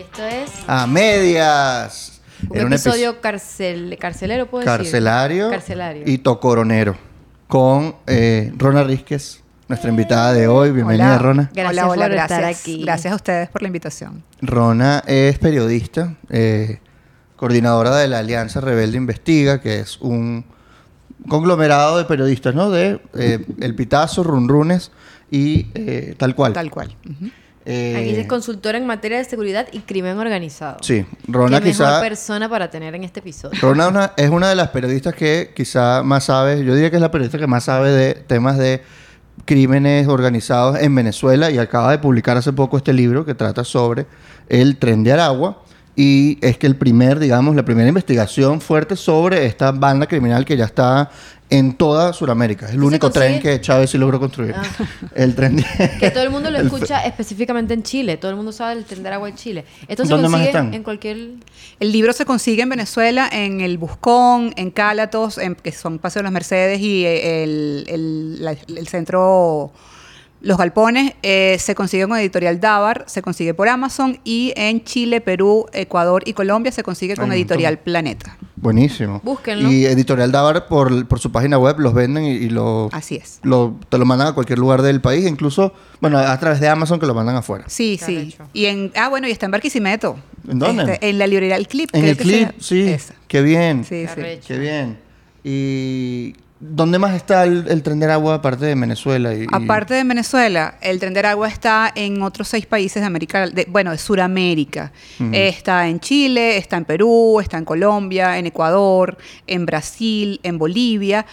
Y esto es A medias. un Era episodio carcel, carcelero, ¿puedo decir? carcelario, Carcelario. y tocoronero con eh, Rona Rizquez, nuestra invitada de hoy. Bienvenida, Hola. Rona. Gracias hola, hola, por gracias. estar aquí. Gracias a ustedes por la invitación. Rona es periodista, eh, coordinadora de la Alianza Rebelde Investiga, que es un conglomerado de periodistas, ¿no? De eh, El Pitazo, Runrunes y eh, tal cual. Tal cual. Ujú. Eh, Aquí es consultora en materia de seguridad y crimen organizado. Sí, Rona Qué mejor quizá... persona para tener en este episodio. Rona una- es una de las periodistas que quizá más sabe, yo diría que es la periodista que más sabe de temas de crímenes organizados en Venezuela y acaba de publicar hace poco este libro que trata sobre el tren de Aragua y es que el primer, digamos, la primera investigación fuerte sobre esta banda criminal que ya está en toda Sudamérica. Es el ¿Y se único tren que Chávez sí logró construir. Ah. El tren de... Que todo el mundo lo el- escucha específicamente en Chile. Todo el mundo sabe el tender agua en Chile. Esto se ¿Dónde más consigue están? en cualquier... El libro se consigue en Venezuela, en el Buscón, en Cálatos, en- que son Paseo de las Mercedes y eh, el, el- la- el centro Los Galpones. Eh, se consigue con Editorial Dávar, se consigue por Amazon y en Chile, Perú, Ecuador y Colombia se consigue con Editorial montón. Planeta. Buenísimo. Búsquenlo. Y Editorial Dávar, por, por su página web, los venden y, y lo, Así es. lo, te lo mandan a cualquier lugar del país, incluso, bueno, a través de Amazon que lo mandan afuera. Sí, Qué sí. Y en, ah, bueno, y está en Barquisimeto. ¿En dónde? Este, en la librería El Clip. En creo el que clip, sea- sí. Esa. Qué bien. Sí, sí. Qué bien. ¿Y dónde más está el, el tren de agua aparte de Venezuela? Y, y- Aparte de Venezuela, el tren de Aragua está en otros seis países de América, de- bueno, de Sudamérica. Está en Chile, está en Perú, está en Colombia, en Ecuador, en Brasil, en Bolivia.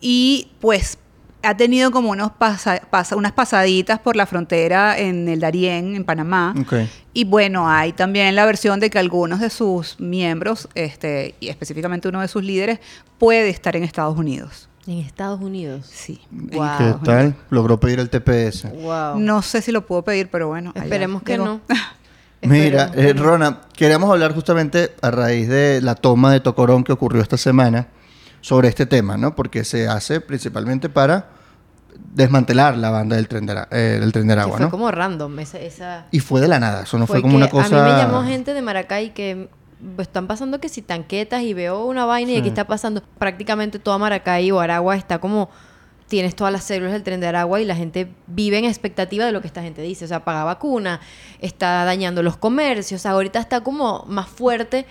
Y pues ha tenido como unos pasa- pasa- unas pasaditas por la frontera en el Darién, en Panamá. Ok. Y bueno, hay también la versión de que algunos de sus miembros, este, y específicamente uno de sus líderes, puede estar en Estados Unidos. En Estados Unidos. Sí. Wow. ¿Qué tal? Logró pedir el TPS. Wow. No sé si lo puedo pedir, pero bueno. allá Esperemos que llegó. no. Mira, Esperemos que eh, no. Rona, queríamos hablar justamente a raíz de la toma de Tocorón que ocurrió esta semana sobre este tema, ¿no? Porque se hace principalmente para desmantelar la banda del tren de, Ara- eh, del tren de Que Aragua, fue ¿no? como random esa... esa... Y fue de la nada, eso no fue, Fue como que una cosa... A mí me llamó gente de Maracay que están pasando que si tanquetas y veo una vaina y aquí está pasando prácticamente toda Maracay o Aragua está como tienes todas las células del tren de Aragua y la gente vive en expectativa de lo que esta gente dice, o sea, paga vacuna, está dañando los comercios, ahorita está como más fuerte.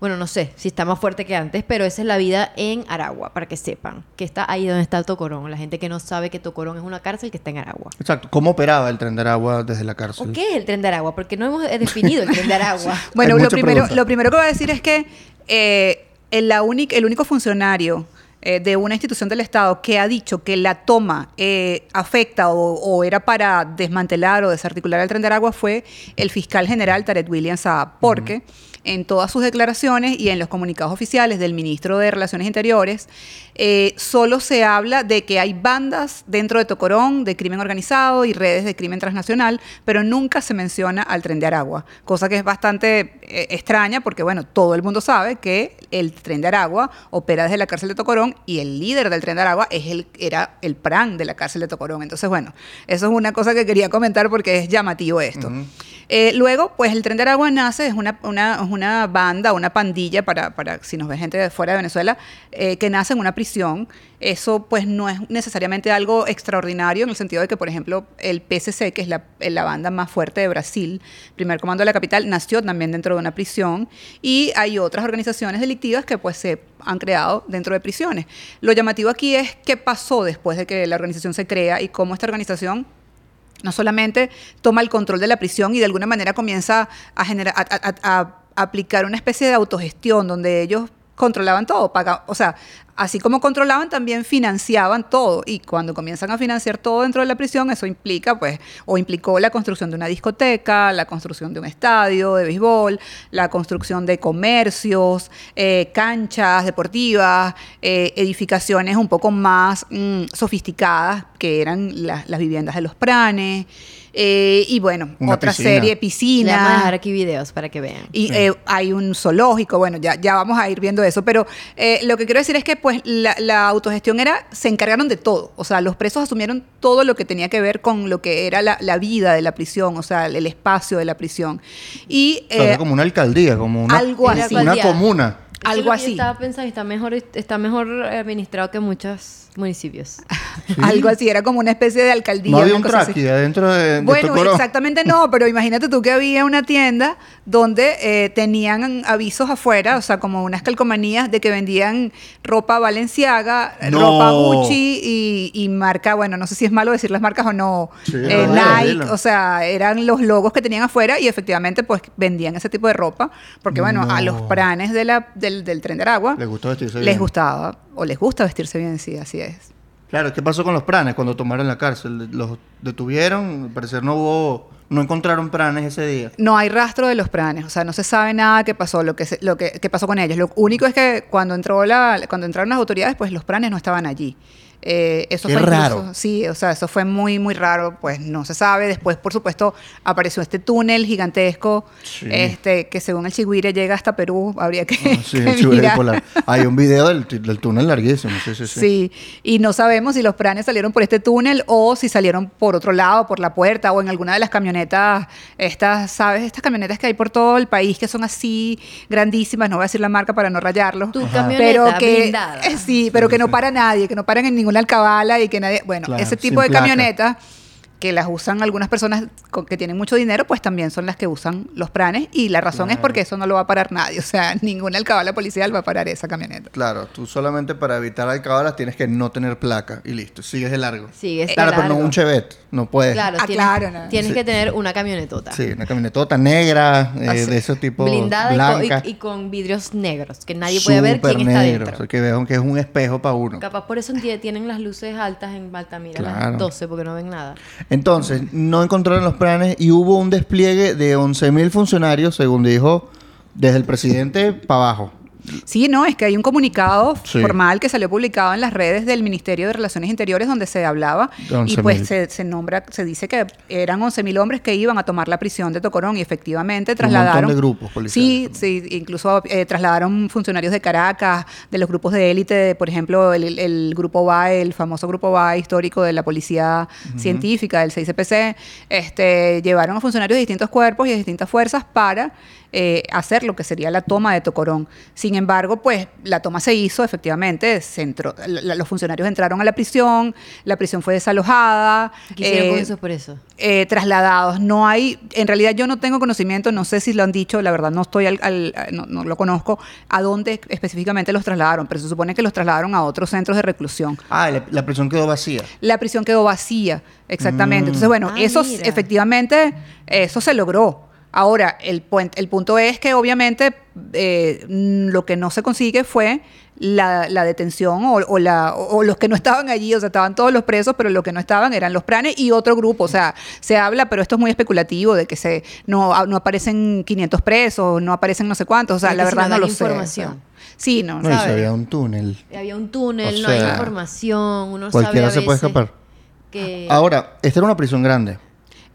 Bueno, no sé si está más fuerte que antes, pero esa es la vida en Aragua, para que sepan que está ahí donde está Tocorón. La gente que no sabe que Tocorón es una cárcel que está en Aragua. Exacto, ¿cómo operaba el tren de Aragua desde la cárcel? ¿O qué es el tren de Aragua? Porque no hemos definido el tren de Aragua. Bueno, lo primero, lo primero que voy a decir es que eh, el, la única- el único funcionario eh, de una institución del Estado que ha dicho que la toma eh, afecta o, o era para desmantelar o desarticular el tren de Aragua fue el fiscal general Tarek William Saab, porque en todas sus declaraciones y en los comunicados oficiales del ministro de Relaciones Interiores, eh, solo se habla de que hay bandas dentro de Tocorón de crimen organizado y redes de crimen transnacional, pero nunca se menciona al tren de Aragua, cosa que es bastante eh, extraña porque, bueno, todo el mundo sabe que el tren de Aragua opera desde la cárcel de Tocorón y el líder del tren de Aragua es el, era el PRAN de la cárcel de Tocorón. Entonces, bueno, eso es una cosa que quería comentar porque es llamativo esto. Eh, luego, pues el Tren de Aragua nace, es una, una, una banda, una pandilla, para, para si nos ve gente de fuera de Venezuela, que nace en una prisión. Eso pues no es necesariamente algo extraordinario en el sentido de que, por ejemplo, el PSC, que es la, la banda más fuerte de Brasil, primer comando de la capital, nació también dentro de una prisión y hay otras organizaciones delictivas que pues se han creado dentro de prisiones. Lo llamativo aquí es qué pasó después de que la organización se crea y cómo esta organización no solamente toma el control de la prisión y de alguna manera comienza a, generar, a aplicar una especie de autogestión donde ellos controlaban todo, paga- o sea, así como controlaban, también financiaban todo. Y cuando comienzan a financiar todo dentro de la prisión, eso implica, pues, o implicó la construcción de una discoteca, la construcción de un estadio de béisbol, la construcción de comercios, eh, canchas deportivas, eh, edificaciones un poco más mm, sofisticadas, que eran la- las viviendas de los pranes. Eh, y bueno, Una otra piscina. serie, Le piscina. vamos a dejar aquí videos para que vean. Y Sí. eh, hay un zoológico, bueno, ya, ya vamos a ir viendo eso, pero eh, lo que quiero decir es que pues la, la autogestión era, se encargaron de todo, o sea, los presos asumieron todo lo que tenía que ver con lo que era la, la vida de la prisión, o sea, el espacio de la prisión. Y O sea, eh, era como una alcaldía, como una, algo así. una comuna. Eso es algo lo que yo así. estaba pensando está mejor, está mejor administrado que muchos municipios. Algo así, era como una especie de alcaldía. No había un traqui adentro de, de Bueno, exactamente no, pero imagínate tú que había una tienda donde eh, tenían avisos afuera, o sea, como unas calcomanías de que vendían ropa Valenciaga, No. ropa Gucci y, y marca, bueno, no sé si es malo decir las marcas o no, Sí, eh, Nike, o sea, eran los logos que tenían afuera y efectivamente pues vendían ese tipo de ropa, porque bueno, a los pranes de la, del, del tren de Aragua Les gustó les gustaba, o les gusta vestirse bien, sí, así es. Claro, ¿qué pasó con los pranes cuando tomaron la cárcel? Los detuvieron, al parecer no hubo, no encontraron pranes ese día. No hay rastro de los pranes, o sea, no se sabe nada qué pasó, lo que, se- lo que, qué pasó con ellos. Lo único es que cuando entró la, cuando entraron las autoridades, pues los pranes no estaban allí. Eh, eso Qué fue incluso- raro. sí, o sea, eso fue muy, muy raro, pues no se sabe. Después, por supuesto, apareció este túnel gigantesco, Sí. este, que según el Chigüire llega hasta Perú, habría que, Ah, sí, que el mirar. bipolar. Hay un video del, del túnel larguísimo, sí, sí, sí. Sí, y no sabemos si los pranes salieron por este túnel o si salieron por otro lado, por la puerta o en alguna de las camionetas, estas, ¿sabes? Estas camionetas que hay por todo el país que son así grandísimas, no voy a decir la marca para no rayarlos. Tu Ajá. camioneta Pero que, blindada. eh, sí, pero Sí, que sí, no para nadie, que no paran en ninguna alcabala y que nadie, bueno, Claro, ese tipo de placa. camionetas que las usan algunas personas con- que tienen mucho dinero, pues también son las que usan los pranes y la razón es Claro. porque eso no lo va a parar nadie, o sea, ninguna alcabala policial va a parar esa camioneta. Claro, tú solamente para evitar alcabalas tienes que no tener placa y listo, sigues de largo. Sigue Claro, pero no largo. un Chevette, no puedes. Claro, Ah, tienes, claro, no. tienes Sí. que tener una camionetota. Sí, una camionetota negra, eh, de ese tipo blindada y con, y, y con vidrios negros, que nadie puede ver quién está dentro. o sea, que vean que es un espejo para uno. Capaz por eso tie- tienen las luces altas en Altamira a Claro. las 12 porque no ven nada. Entonces, no encontraron los planes y hubo un despliegue de 11.000 funcionarios, según dijo, desde el presidente para abajo. Sí, no, es que hay un comunicado Sí. formal que salió publicado en las redes del Ministerio de Relaciones Interiores donde se hablaba y 11.000. pues se, se nombra, se dice que eran 11.000 hombres que iban a tomar la prisión de Tocorón y efectivamente Un trasladaron... montón de grupos Sí, policiales. sí, incluso eh, trasladaron funcionarios de Caracas, de los grupos de élite, de, por ejemplo, el, el- el grupo BAE, el famoso grupo BAE histórico de la Policía Científica, del 6CPC, este, llevaron a funcionarios de distintos cuerpos y de distintas fuerzas para eh, hacer lo que sería la toma de Tocorón. Sin embargo, pues la toma se hizo, efectivamente, se entró- la- los funcionarios entraron a la prisión, la prisión fue desalojada. ¿Qué hicieron con eh, esos presos? eh, trasladados. No hay, en realidad yo no tengo conocimiento, no sé si lo han dicho, la verdad no estoy al, al- no, no lo conozco, a dónde específicamente los trasladaron, pero se supone que los trasladaron a otros centros de reclusión. Ah, la, la prisión quedó vacía. La prisión quedó vacía, exactamente. Mm. Entonces, bueno, Ah, eso mira. efectivamente, eso se logró. Ahora, el, puen- el punto es que obviamente eh, mm, lo que no se consigue fue la, la detención o, o la, o, los que no estaban allí, o sea, estaban todos los presos, pero los que no estaban eran los pranes y otro grupo. O sea, se habla, pero esto es muy especulativo, de que se no, no aparecen 500 presos, no aparecen no sé cuántos. O sea, la verdad no lo sé. o sea. información. sí, no, No, ¿sabes? había un túnel. Había un túnel, O no hay sea, información, uno Cualquiera sabe a se puede veces escapar. Que... Ahora, esta era una prisión grande.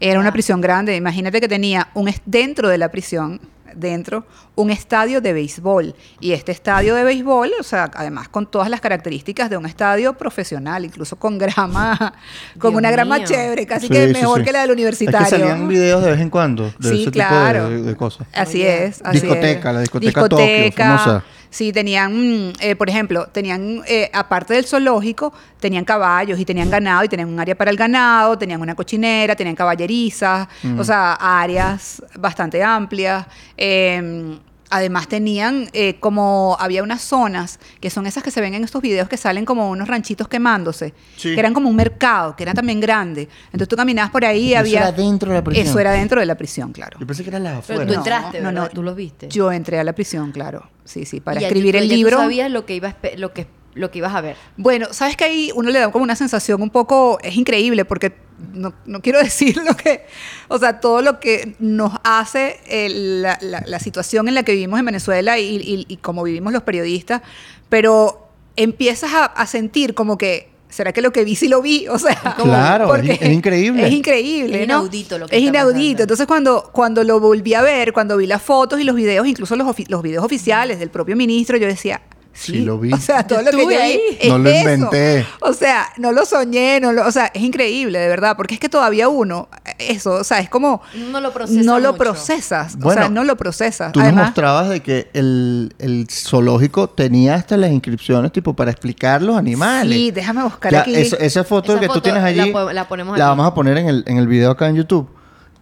Era una Ah. prisión grande. Imagínate que tenía un dentro de la prisión, dentro, un estadio de béisbol. Y este estadio de béisbol, o sea, además con todas las características de un estadio profesional, incluso con grama, con Dios una grama mío. chévere, casi Sí, que sí, mejor sí. que la del universitario. Es que salían videos de vez en cuando de Sí, ese claro. tipo de, de cosas. Así es. Así Discoteca, es. la discoteca Tokio, famosa. Sí, tenían, mm, eh, por ejemplo, tenían, eh, aparte del zoológico, tenían caballos y tenían ganado y tenían un área para el ganado, tenían una cochinera, tenían caballerizas, Mm. o sea, áreas bastante amplias. Eh, Además tenían eh, como, había unas zonas que son esas que se ven en estos videos que salen como unos ranchitos quemándose, Sí. que eran como un mercado, que era también grande. Entonces tú caminabas por ahí y Eso había... era dentro de la prisión. Eso era dentro de la prisión, claro. Yo pensé que era la Pero afuera. tú No, entraste, no, ¿verdad? no. Tú los viste. Yo entré a la prisión, claro. Sí, sí, para Y ya escribir tú- el ya tú libro. sabías lo que iba lo que lo que ibas a ver. Bueno, sabes que ahí uno le da como una sensación un poco, es increíble porque no, no quiero decir lo que, o sea, todo lo que nos hace el- la, la- la situación en la que vivimos en Venezuela y, y, y como vivimos los periodistas, pero empiezas a, a sentir como que ¿será que lo que vi sí lo vi? O sea, Claro, porque es- es increíble. Es increíble, Es ¿no? inaudito lo que Es está inaudito. pasando. Entonces, cuando, cuando lo volví a ver, cuando vi las fotos y los videos, incluso los, los videos oficiales del propio ministro, yo decía... Sí, Sí, lo vi. O sea, todo lo que yo vi ahí. es No lo eso. inventé. O sea, no lo soñé, no lo, o sea, es increíble, de verdad, porque es que todavía uno, eso, o sea, es como... No lo procesa No lo mucho. procesas, o Bueno, sea, no lo procesas. Tú nos Además, mostrabas de que el, el zoológico tenía hasta las inscripciones tipo para explicar los animales. Sí, déjame buscar Ya, aquí. esa foto Esa que tú foto tienes la allí po- la ponemos la aquí. vamos a poner en el, en el video acá en YouTube.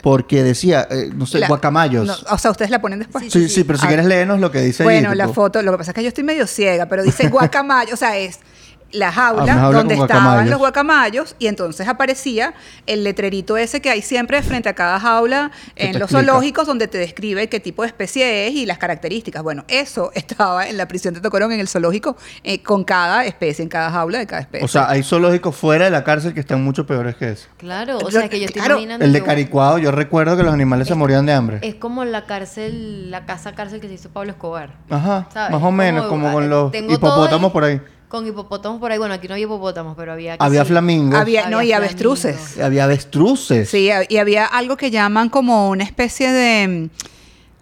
Porque decía, eh, no sé, la- guacamayos. no, o sea, ustedes la ponen después. Sí, sí, sí, pero si Ah, quieres léenos lo que dice Bueno, la foto, lo que pasa es que yo estoy medio ciega, pero dice guacamayo, o sea, es la jaula, Ah, donde estaban guacamayos. los guacamayos y entonces aparecía el letrerito ese que hay siempre frente a cada jaula en los explica. zoológicos donde te describe qué tipo de especie es y las características. Bueno, eso estaba en la prisión de Tocorón en el zoológico eh, con cada especie, en cada jaula de cada especie. O sea, hay zoológicos fuera de la cárcel que están mucho peores que eso. Claro, o sea que yo estoy claro, imaginando El de Caricuado, yo recuerdo que los animales se morían de hambre. Es como la cárcel, la casa cárcel que se hizo Pablo Escobar. Ajá, ¿sabes? más o menos, como, con los hipopótamos por ahí. Con hipopótamos por ahí. Bueno, aquí no hay hipopótamos, pero había que Había sí. flamingos, había, no, había y avestruces. había avestruces. Sí, a- y había algo que llaman como una especie de.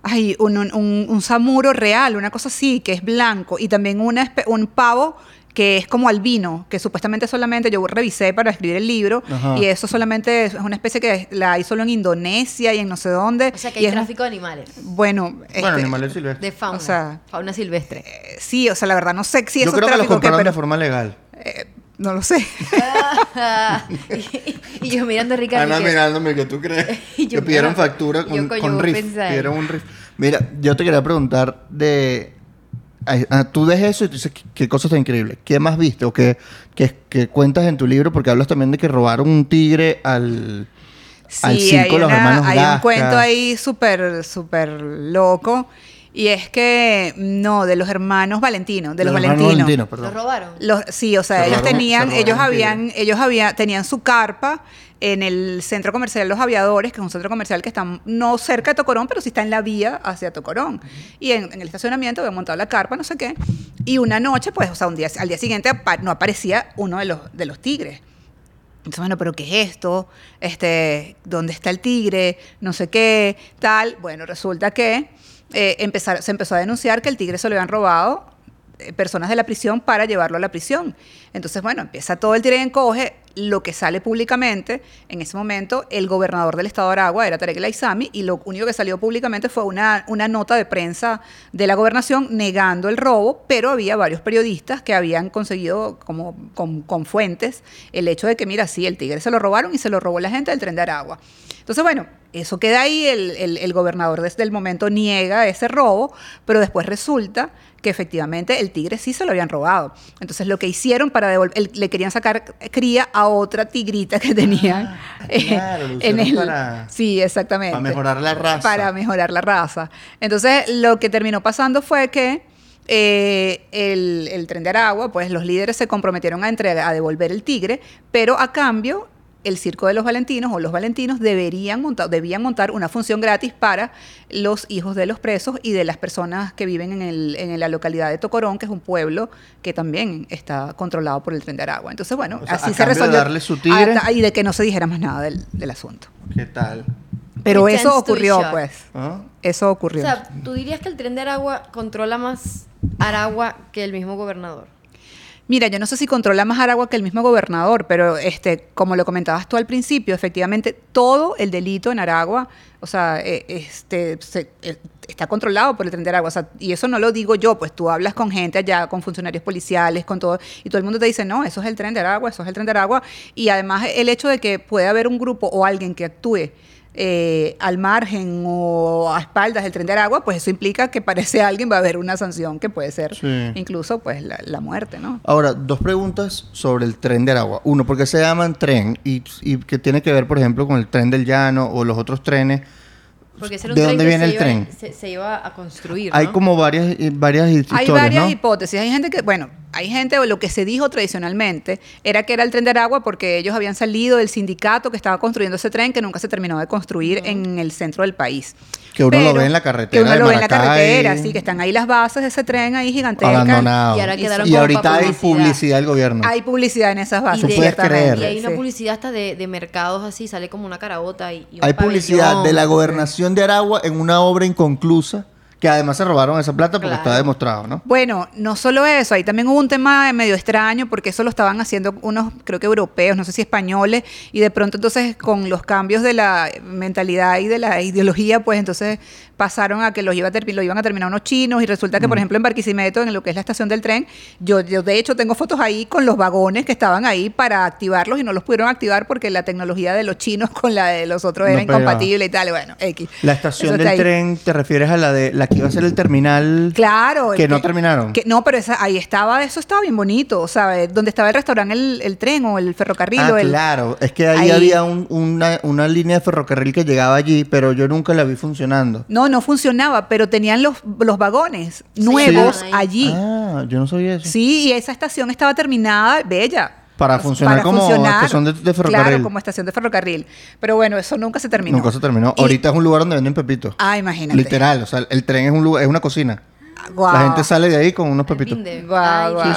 Ay, un, un, un- un samuro real, una cosa así, que es blanco. Y también una espe- un pavo que es como albino, que supuestamente solamente yo revisé para escribir el libro. Ajá. Y eso solamente es una especie que la hay solo en Indonesia y en no sé dónde. O sea que y hay es- tráfico de animales. Bueno, Bueno, este, animales silvestres. De fauna. O sea, fauna silvestre. eh, sí, o sea, la verdad no sé si yo eso creo es que los compraron pero de forma legal. eh, no lo sé. y, y yo mirando a Ricardo. Ana que- mirándome, ¿qué tú crees? Yo, que pidieron factura con, yo coño con riff. Pidieron un riff. Mira, yo te quería preguntar de... ah, tú ves eso y tú dices, ¿qué, qué cosa tan increíble? ¿Qué más viste o qué, qué- qué cuentas en tu libro? Porque hablas también de que robaron un tigre al, al Sí, circo hay, de los una- hermanos hay un cuento ahí súper, súper loco. Y es que, no, de los hermanos Valentinos, de, los, hermanos Valentinos. Valentinos, Los robaron. Los- sí, o sea, Se ellos robaron- tenían, robaron ellos habían, ellos habían, tenían su carpa en el centro comercial Los Aviadores, que es un centro comercial que está no cerca de Tocorón, pero sí está en la vía hacia Tocorón. Y en, el estacionamiento habían montado la carpa, no sé qué. Y una noche, pues, o sea, un día, al día siguiente no aparecía uno de los, de los tigres. Entonces, bueno, pero ¿qué es esto? Este, ¿Dónde está el tigre? No sé qué, tal. Bueno, resulta que eh, empezar- se empezó a denunciar que el tigre se lo habían robado eh, personas de la prisión para llevarlo a la prisión. Entonces, bueno, empieza todo el tira y encoge. Lo que sale públicamente, en ese momento, el gobernador del estado de Aragua era Tarek El Aizami, y lo único que salió públicamente fue una, una nota de prensa de la gobernación negando el robo, pero había varios periodistas que habían conseguido, como con, fuentes, el hecho de que, mira, sí, el tigre se lo robaron y se lo robó la gente del tren de Aragua. Entonces, bueno, eso queda ahí, el, el- el gobernador desde el momento niega ese robo, pero después resulta que efectivamente el tigre sí se lo habían robado. Entonces lo que hicieron para devolver, le querían sacar cría a otra tigrita que tenían eh, claro, lo en el... para- sí, exactamente. para mejorar la raza. Para mejorar la raza. Entonces lo que terminó pasando fue que eh, el, el tren de Aragua, pues los líderes se comprometieron a, entregar, a devolver el tigre, pero a cambio el Circo de los Valentinos o los Valentinos deberían montar, debían montar una función gratis para los hijos de los presos y de las personas que viven en, el- en la localidad de Tocorón, que es un pueblo que también está controlado por el tren de Aragua. Entonces, bueno, O sea, así a se de resolvió. darle su tigre. Ah, y de que no se dijera más nada del, del asunto. ¿Qué tal? Pero It eso ocurrió, pues. ¿Ah? Eso O ocurrió. sea, ¿tú dirías que el tren de Aragua controla más Aragua que el mismo gobernador? Mira, yo no sé si controla más Aragua que el mismo gobernador, pero este, como lo comentabas tú al principio, efectivamente todo el delito en Aragua, o sea, eh, este, se- eh, está controlado por el tren de Aragua. O sea, y eso no lo digo yo, pues tú hablas con gente allá, con funcionarios policiales, con todo, y todo el mundo te dice, no, eso es el tren de Aragua, eso es el tren de Aragua. Y además el hecho de que puede haber un grupo o alguien que actúe eh, al margen o a espaldas del tren de Aragua, pues eso implica que para ese alguien va a haber una sanción que puede ser Sí. incluso pues la, la muerte, ¿no? Ahora, dos preguntas sobre el tren de Aragua. Uno, ¿por qué se llaman tren? Y, y qué tiene que ver, por ejemplo, con el tren del llano o los otros trenes. Porque ese era un ¿De tren dónde que viene se el iba- tren? Se, se iba a construir, Hay ¿no? como varias, eh, varias Hay historias, varias ¿no? hipótesis. Hay gente que, bueno, hay gente, o lo que se dijo tradicionalmente, era que era el tren de Aragua porque ellos habían salido del sindicato que estaba construyendo ese tren que nunca se terminó de construir en el centro del país. Que uno lo ve en la carretera Que uno de lo ve en la carretera, sí, que están ahí las bases de ese tren ahí gigantescas. Abandonado. Y ahora quedaron Y como ahorita hay publicidad. publicidad del gobierno. Hay publicidad en esas bases. Y de- creer. Y hay una sí. publicidad hasta de, de mercados así, sale como una carabota y, y un Hay publicidad de la gobernación de Aragua en una obra inconclusa que además se robaron esa plata porque Claro. está demostrado, ¿no? Bueno, no solo eso, ahí también hubo un tema medio extraño porque eso lo estaban haciendo unos, creo que europeos, no sé si españoles, y de pronto entonces con los cambios de la mentalidad y de la ideología, pues entonces pasaron a que los iba a lo iban a terminar unos chinos y resulta que, por ejemplo, en Barquisimeto, en lo que es la estación del tren, yo, yo de hecho tengo fotos ahí con los vagones que estaban ahí para activarlos y no los pudieron activar porque la tecnología de los chinos con la de los otros No era pegaba. incompatible y tal, bueno, X. La estación del ahí. tren, ¿te refieres a la de la que iba a ser el terminal? Claro. Que no terminaron. que- no, pero esa, ahí estaba, eso estaba bien bonito, ¿sabes? Donde estaba el restaurante, el, el tren o el ferrocarril. Ah, o el, claro. Es que ahí, Ahí. había un- una, una línea de ferrocarril que llegaba allí, pero yo nunca la vi funcionando. No, no funcionaba, pero tenían los, los vagones nuevos Sí. allí. Ah, yo no sabía eso. Sí, y esa estación estaba terminada, bella. Para funcionar como estación de- de ferrocarril. Claro, como estación de ferrocarril. Pero bueno, eso nunca se terminó. Nunca se terminó. Y- Ahorita es un lugar donde venden pepitos. Ah, imagínate. Literal, o sea, el tren es un lugar, es una cocina. La gente sale de ahí con unos pepitos. Sí,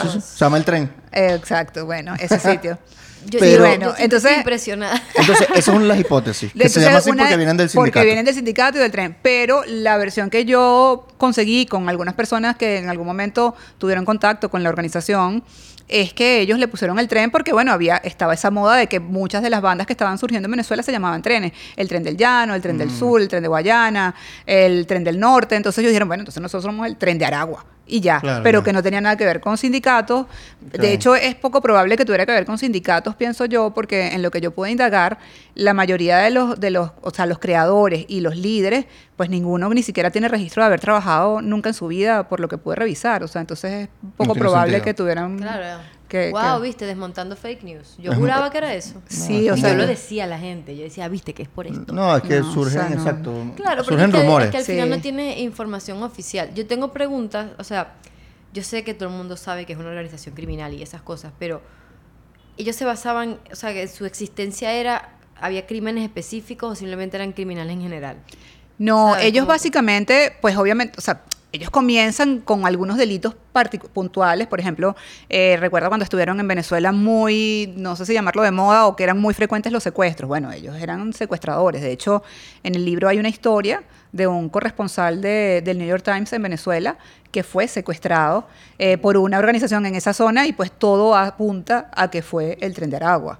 sí, sí. Se llama el tren. Eh, exacto, bueno, ese sitio. Yo, Pero- sí, bueno, yo entonces- estoy impresionada. Entonces, esas son las hipótesis. Que se Entonces, llama así una- porque vienen del sindicato. Porque vienen del sindicato y del tren. Pero la versión que yo conseguí con algunas personas que en algún momento tuvieron contacto con la organización es que ellos le pusieron el tren porque, bueno, había estaba esa moda de que muchas de las bandas que estaban surgiendo en Venezuela se llamaban trenes. El tren del llano, el tren Mm. del sur, el tren de Guayana, el tren del norte. Entonces ellos dijeron, bueno, entonces nosotros somos el tren de Aragua. Y ya, Claro, pero ya. que no tenía nada que ver con sindicatos. De hecho, es poco probable que tuviera que ver con sindicatos, pienso yo, porque en lo que yo pude indagar, la mayoría de los, de los, o sea, los creadores y los líderes, pues ninguno ni siquiera tiene registro de haber trabajado nunca en su vida, por lo que pude revisar. O sea, entonces es poco probable sentido. que tuvieran. Claro. Que- wow, que- viste, desmontando fake news. Yo juraba que era eso. Sí, o y sea. yo lo decía a la gente. Yo decía, viste, que es por esto. No, es que No, o surgen, sea, no. exacto. Claro, porque surgen es que, rumores. es que al Sí. final no tiene información oficial. Yo tengo preguntas, o sea, yo sé que todo el mundo sabe que es una organización criminal y esas cosas, pero ellos se basaban, o sea, que su existencia era, había crímenes específicos o simplemente eran criminales en general. No, ellos básicamente, pues obviamente, o sea, ellos comienzan con algunos delitos puntuales. Por ejemplo, eh, recuerdo cuando estuvieron en Venezuela muy, no sé si llamarlo de moda o que eran muy frecuentes los secuestros. Bueno, ellos eran secuestradores. De hecho, en el libro hay una historia de un corresponsal de- del New York Times en Venezuela que fue secuestrado eh, por una organización en esa zona y pues todo apunta a que fue el tren de Aragua.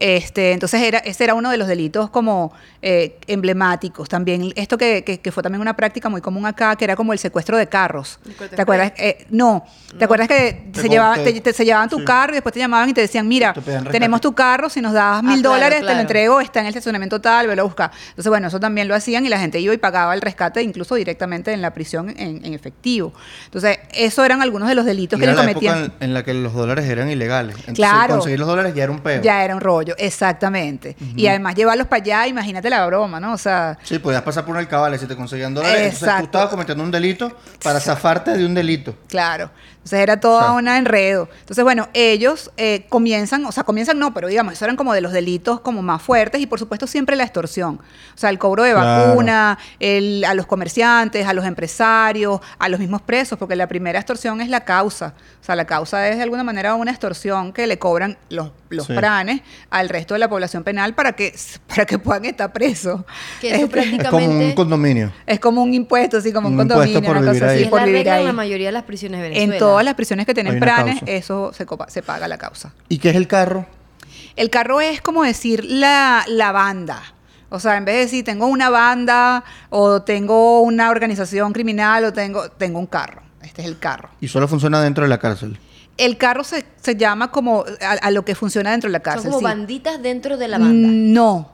Este, entonces era, ese era uno de los delitos como eh, emblemáticos. También esto que, que- que fue también una práctica muy común acá, que era como el secuestro de carros. ¿El corte ¿Te acuerdas? Eh, no, ¿te No. acuerdas que Te se llevaban, te- te, te- se llevaban tu sí. carro y después te llamaban y te decían, mira, Te tenemos tu carro, si nos das mil Ah, claro, dólares, te lo entrego, está en el estacionamiento tal, velo a buscar. Entonces, bueno, eso también lo hacían y la gente iba y pagaba el rescate incluso directamente en la prisión en, en efectivo. Entonces, eso eran algunos de los delitos Y que era la época cometían. en, en la que los dólares eran ilegales. Entonces, Claro. conseguir los dólares ya era un peo. Ya era un rollo, exactamente. Y además llevarlos para allá, imagínate la broma, ¿no? O sea, Sí, podías pasar por un alcabal si te conseguían dólares. Entonces Exacto. tú estabas cometiendo un delito para zafarte de un delito. Claro. Entonces era toda Exacto. una enredo. Entonces, bueno, ellos eh, comienzan, o sea, comienzan no, pero digamos, eso eran como de los delitos como más fuertes y por supuesto siempre la extorsión. O sea, el cobro de Claro. vacuna, el, a los comerciantes, a los empresarios, a los mismos presos, porque la primera extorsión es la causa. O sea, la causa es de alguna manera una extorsión que le cobran los, los Sí. pranes al resto de la población penal para que, para que puedan estar presos. Que eso Este, Es como un prácticamente condominio. es como un impuesto, así como un, condominio, por una vivir cosa ahí. así, es por la regla en la mayoría de las prisiones de Venezuela. En todas las prisiones que tienen pranes, causa. eso se, copa- se paga la causa. ¿Y qué es el carro? El carro es como decir la, la banda. O sea, en vez de decir tengo una banda o tengo una organización criminal o tengo, tengo un carro. Este es el carro. Y solo funciona dentro de la cárcel. El carro se, se llama como a, a lo que funciona dentro de la cárcel. Son como sí. banditas dentro de la banda. No,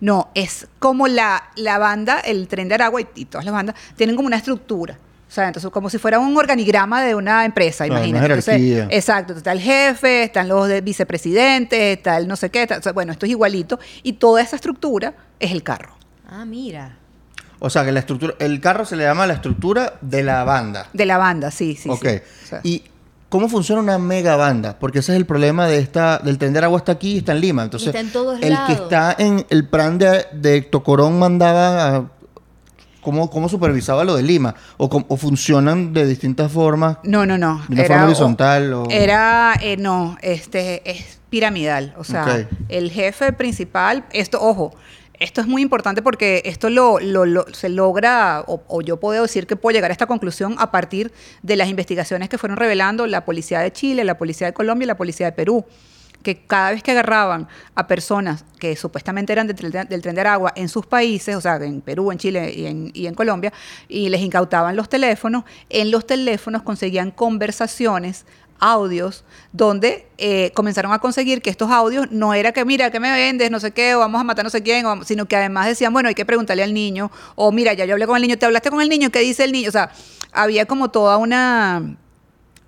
no, es como la, la banda, el tren de Aragua y, y todas las bandas tienen como una estructura. O sea, entonces como si fuera un organigrama de una empresa, Claro, una imagínate. Entonces, exacto, está el jefe, están los de vicepresidentes, está el no sé qué, está- o sea, bueno, esto es igualito y toda esa estructura es el carro. Ah, mira. O sea, que la estructura, el carro se le llama la estructura de la banda. De la banda, sí, sí. ok. sí. O sea, Y ¿Cómo funciona una mega banda? Porque ese es el problema de esta, del tender agua está aquí y está en Lima. Entonces, está en todos el que está en el plan de, de Tocorón mandaba a- ¿cómo, cómo supervisaba lo de Lima? O, cómo- o funcionan de distintas formas. No, no, no. ¿De una forma horizontal o- Era, eh, no, este, es piramidal. O sea, el jefe principal, esto, ojo, esto es muy importante porque esto lo, lo- se logra, o, yo puedo decir que puedo llegar a esta conclusión a partir de las investigaciones que fueron revelando la Policía de Chile, la Policía de Colombia y la Policía de Perú que cada vez que agarraban a personas que supuestamente eran del, del tren de Aragua en sus países, o sea, en Perú, en Chile y en Colombia, y les incautaban los teléfonos, en los teléfonos conseguían conversaciones audios donde eh, comenzaron a conseguir que estos audios no era que mira que me vendes no sé qué o vamos a matar no sé quién sino que además decían bueno hay que preguntarle al niño o mira ya yo hablé con el niño te hablaste con el niño qué dice el niño o sea había como toda una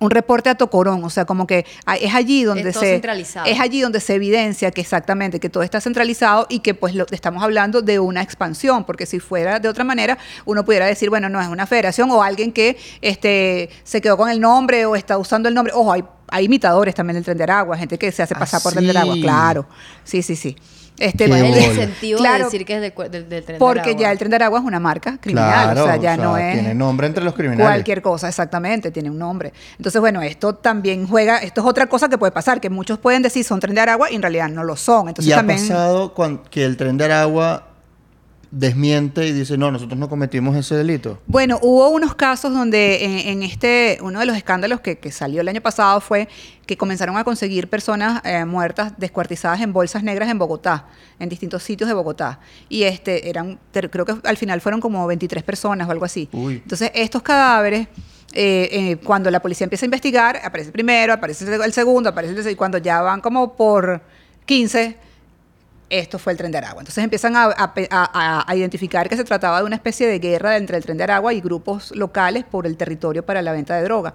un reporte a Tocorón, o sea, como que es allí donde Es se centralizado. es allí donde se evidencia que exactamente que todo está centralizado y que pues lo, estamos hablando de una expansión, porque si fuera de otra manera uno pudiera decir, bueno, no es una federación o alguien que este se quedó con el nombre o está usando el nombre. Ojo, hay hay imitadores también del Tren de Aragua, gente que se hace Ah, pasar por Tren de Aragua, sí. claro. Sí, sí, sí. Este, Qué ¿Cuál es el bola. incentivo Claro, de decir que es del, cu- del, del tren de porque Aragua? ya el Tren de Aragua es una marca criminal, Claro, o sea, ya no es tiene nombre entre los criminales. Cualquier cosa, exactamente, tiene un nombre. Entonces, bueno, esto también juega, esto es otra cosa que puede pasar, que muchos pueden decir son tren de Aragua y en realidad no lo son. Entonces y ha pasado que el tren de Aragua desmiente y dice, no, nosotros no cometimos ese delito. Bueno, hubo unos casos donde en, en este, uno de los escándalos que, que salió el año pasado fue que comenzaron a conseguir personas eh, muertas descuartizadas en bolsas negras en Bogotá, en distintos sitios de Bogotá. Y este eran, ter- creo que al final fueron como 23 personas o algo así. Uy. Entonces, estos cadáveres, eh, eh, cuando la policía empieza a investigar, aparece el primero, aparece el segundo, aparece el tercero, y cuando ya van como por 15, esto fue el tren de Aragua. Entonces empiezan a, a a- a identificar que se trataba de una especie de guerra entre el tren de Aragua y grupos locales por el territorio para la venta de droga.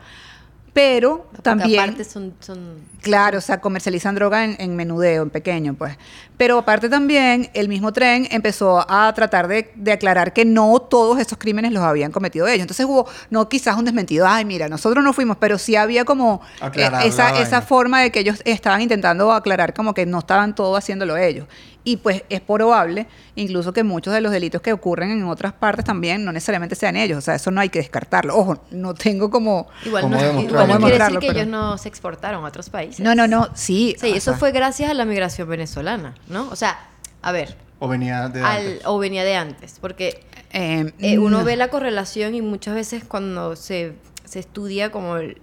Pero también... aparte son, son Claro, o sea, comercializan droga en, en menudeo, en pequeño, pues. Pero aparte también, el mismo tren empezó a tratar de, de aclarar que no todos esos crímenes los habían cometido ellos. Entonces hubo, no quizás un desmentido, ay, mira, nosotros no fuimos, pero sí había como eh, esa, esa forma de que ellos estaban intentando aclarar como que no estaban todo haciéndolo ellos. Y pues es probable, incluso que muchos de los delitos que ocurren en otras partes también no necesariamente sean ellos. O sea, eso no hay que descartarlo. Ojo, no tengo como... Igual ¿Cómo no, demostrarlo? igual no quiere decir que pero- ellos no se exportaron a otros países. No, no, no, sí. Sí, eso sea, fue gracias a la migración venezolana, ¿no? O sea, a ver, O venía de al, antes. o venía de antes, porque eh, eh, uno no. ve la correlación y muchas veces cuando se, se estudia como el,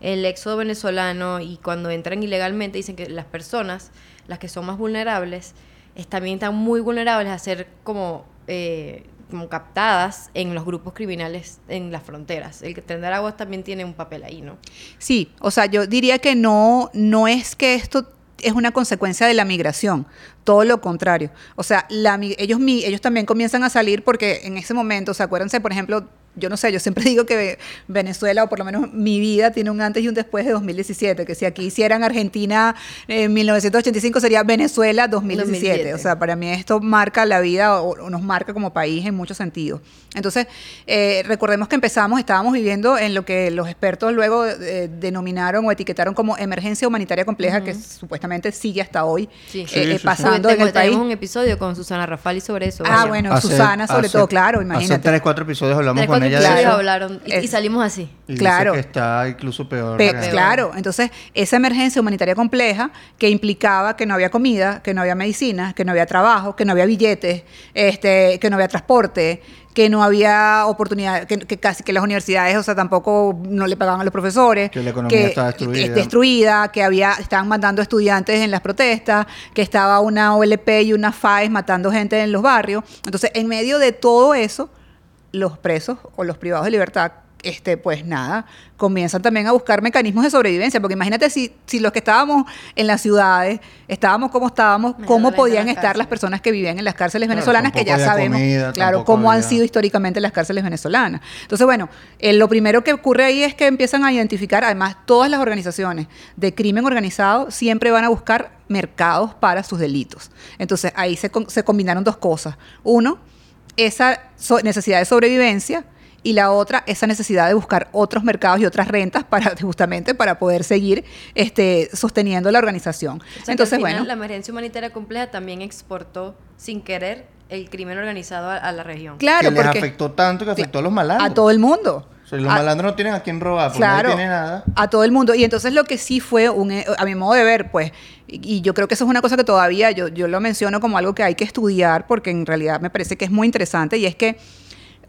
el éxodo venezolano y cuando entran ilegalmente dicen que las personas, las que son más vulnerables, es- también están muy vulnerables a ser como, eh, como captadas en los grupos criminales en las fronteras. El que tender aguas también tiene un papel ahí, ¿no? Sí, o sea, yo diría que no, no es que esto es una consecuencia de la migración, todo lo contrario. O sea, la, ellos, ellos también comienzan a salir porque en ese momento, o sea, acuérdense, por ejemplo, yo no sé, yo siempre digo que Venezuela, o por lo menos mi vida, tiene un antes y un después de 2017, que si aquí hicieran Argentina en 1985 sería Venezuela 2017. 2017. O sea, para mí esto marca la vida o, o nos marca como país en muchos sentidos. Entonces, eh, recordemos que empezamos, estábamos viviendo en lo que los expertos luego eh, denominaron o etiquetaron como emergencia humanitaria compleja, que supuestamente sigue hasta hoy Sí. eh, Sí, eh, sí, sí. pasando en el país. tenemos un episodio con Susana Rafali sobre eso. Ah, bueno, Hace- Susana sobre hace- todo, claro, Hace imagínate. tres, cuatro episodios hablamos Tres, con de eso. hablaron y, salimos así. Y Claro. dice que está incluso peor. Pe- que- claro, entonces esa emergencia humanitaria compleja que implicaba que no había comida, que no había medicinas, que no había trabajo, que no había billetes, este, que no había transporte, que no había oportunidad, que, que casi que las universidades, o sea, tampoco no le pagaban a los profesores, Que la economía estaba destruida. es destruida, que había, estaban mandando estudiantes en las protestas, que estaba una OLP y una FAES matando gente en los barrios. Entonces, en medio de todo eso, los presos o los privados de libertad, este, pues nada, comienzan también a buscar mecanismos de sobrevivencia, porque imagínate si, si los que estábamos en las ciudades, estáamos como estábamos, cómo podían estar las personas que vivían en las cárceles Claro, venezolanas, que ya sabemos, comida, claro, cómo han sido históricamente las cárceles venezolanas. Entonces, bueno, eh, lo primero que ocurre ahí es que empiezan a identificar, además, todas las organizaciones de crimen organizado siempre van a buscar mercados para sus delitos. Entonces, ahí se, con- se combinaron dos cosas. Uno, esa so- necesidad de sobrevivencia y la otra, esa necesidad de buscar otros mercados y otras rentas para justamente para poder seguir este, sosteniendo la organización. O sea, que Entonces, al final, bueno, la emergencia humanitaria compleja también exportó sin querer el crimen organizado a, a la región. claro, que les porque afectó tanto que afectó a los malandros. a todo el mundo. O sea, los A- malandros no tienen a quién robar, porque Claro, nadie tiene nada. a todo el mundo. Y entonces lo que sí fue, un, eh, a mi modo de ver, pues, y y yo creo que eso es una cosa que todavía yo, yo lo menciono como algo que hay que estudiar, porque en realidad me parece que es muy interesante, y es que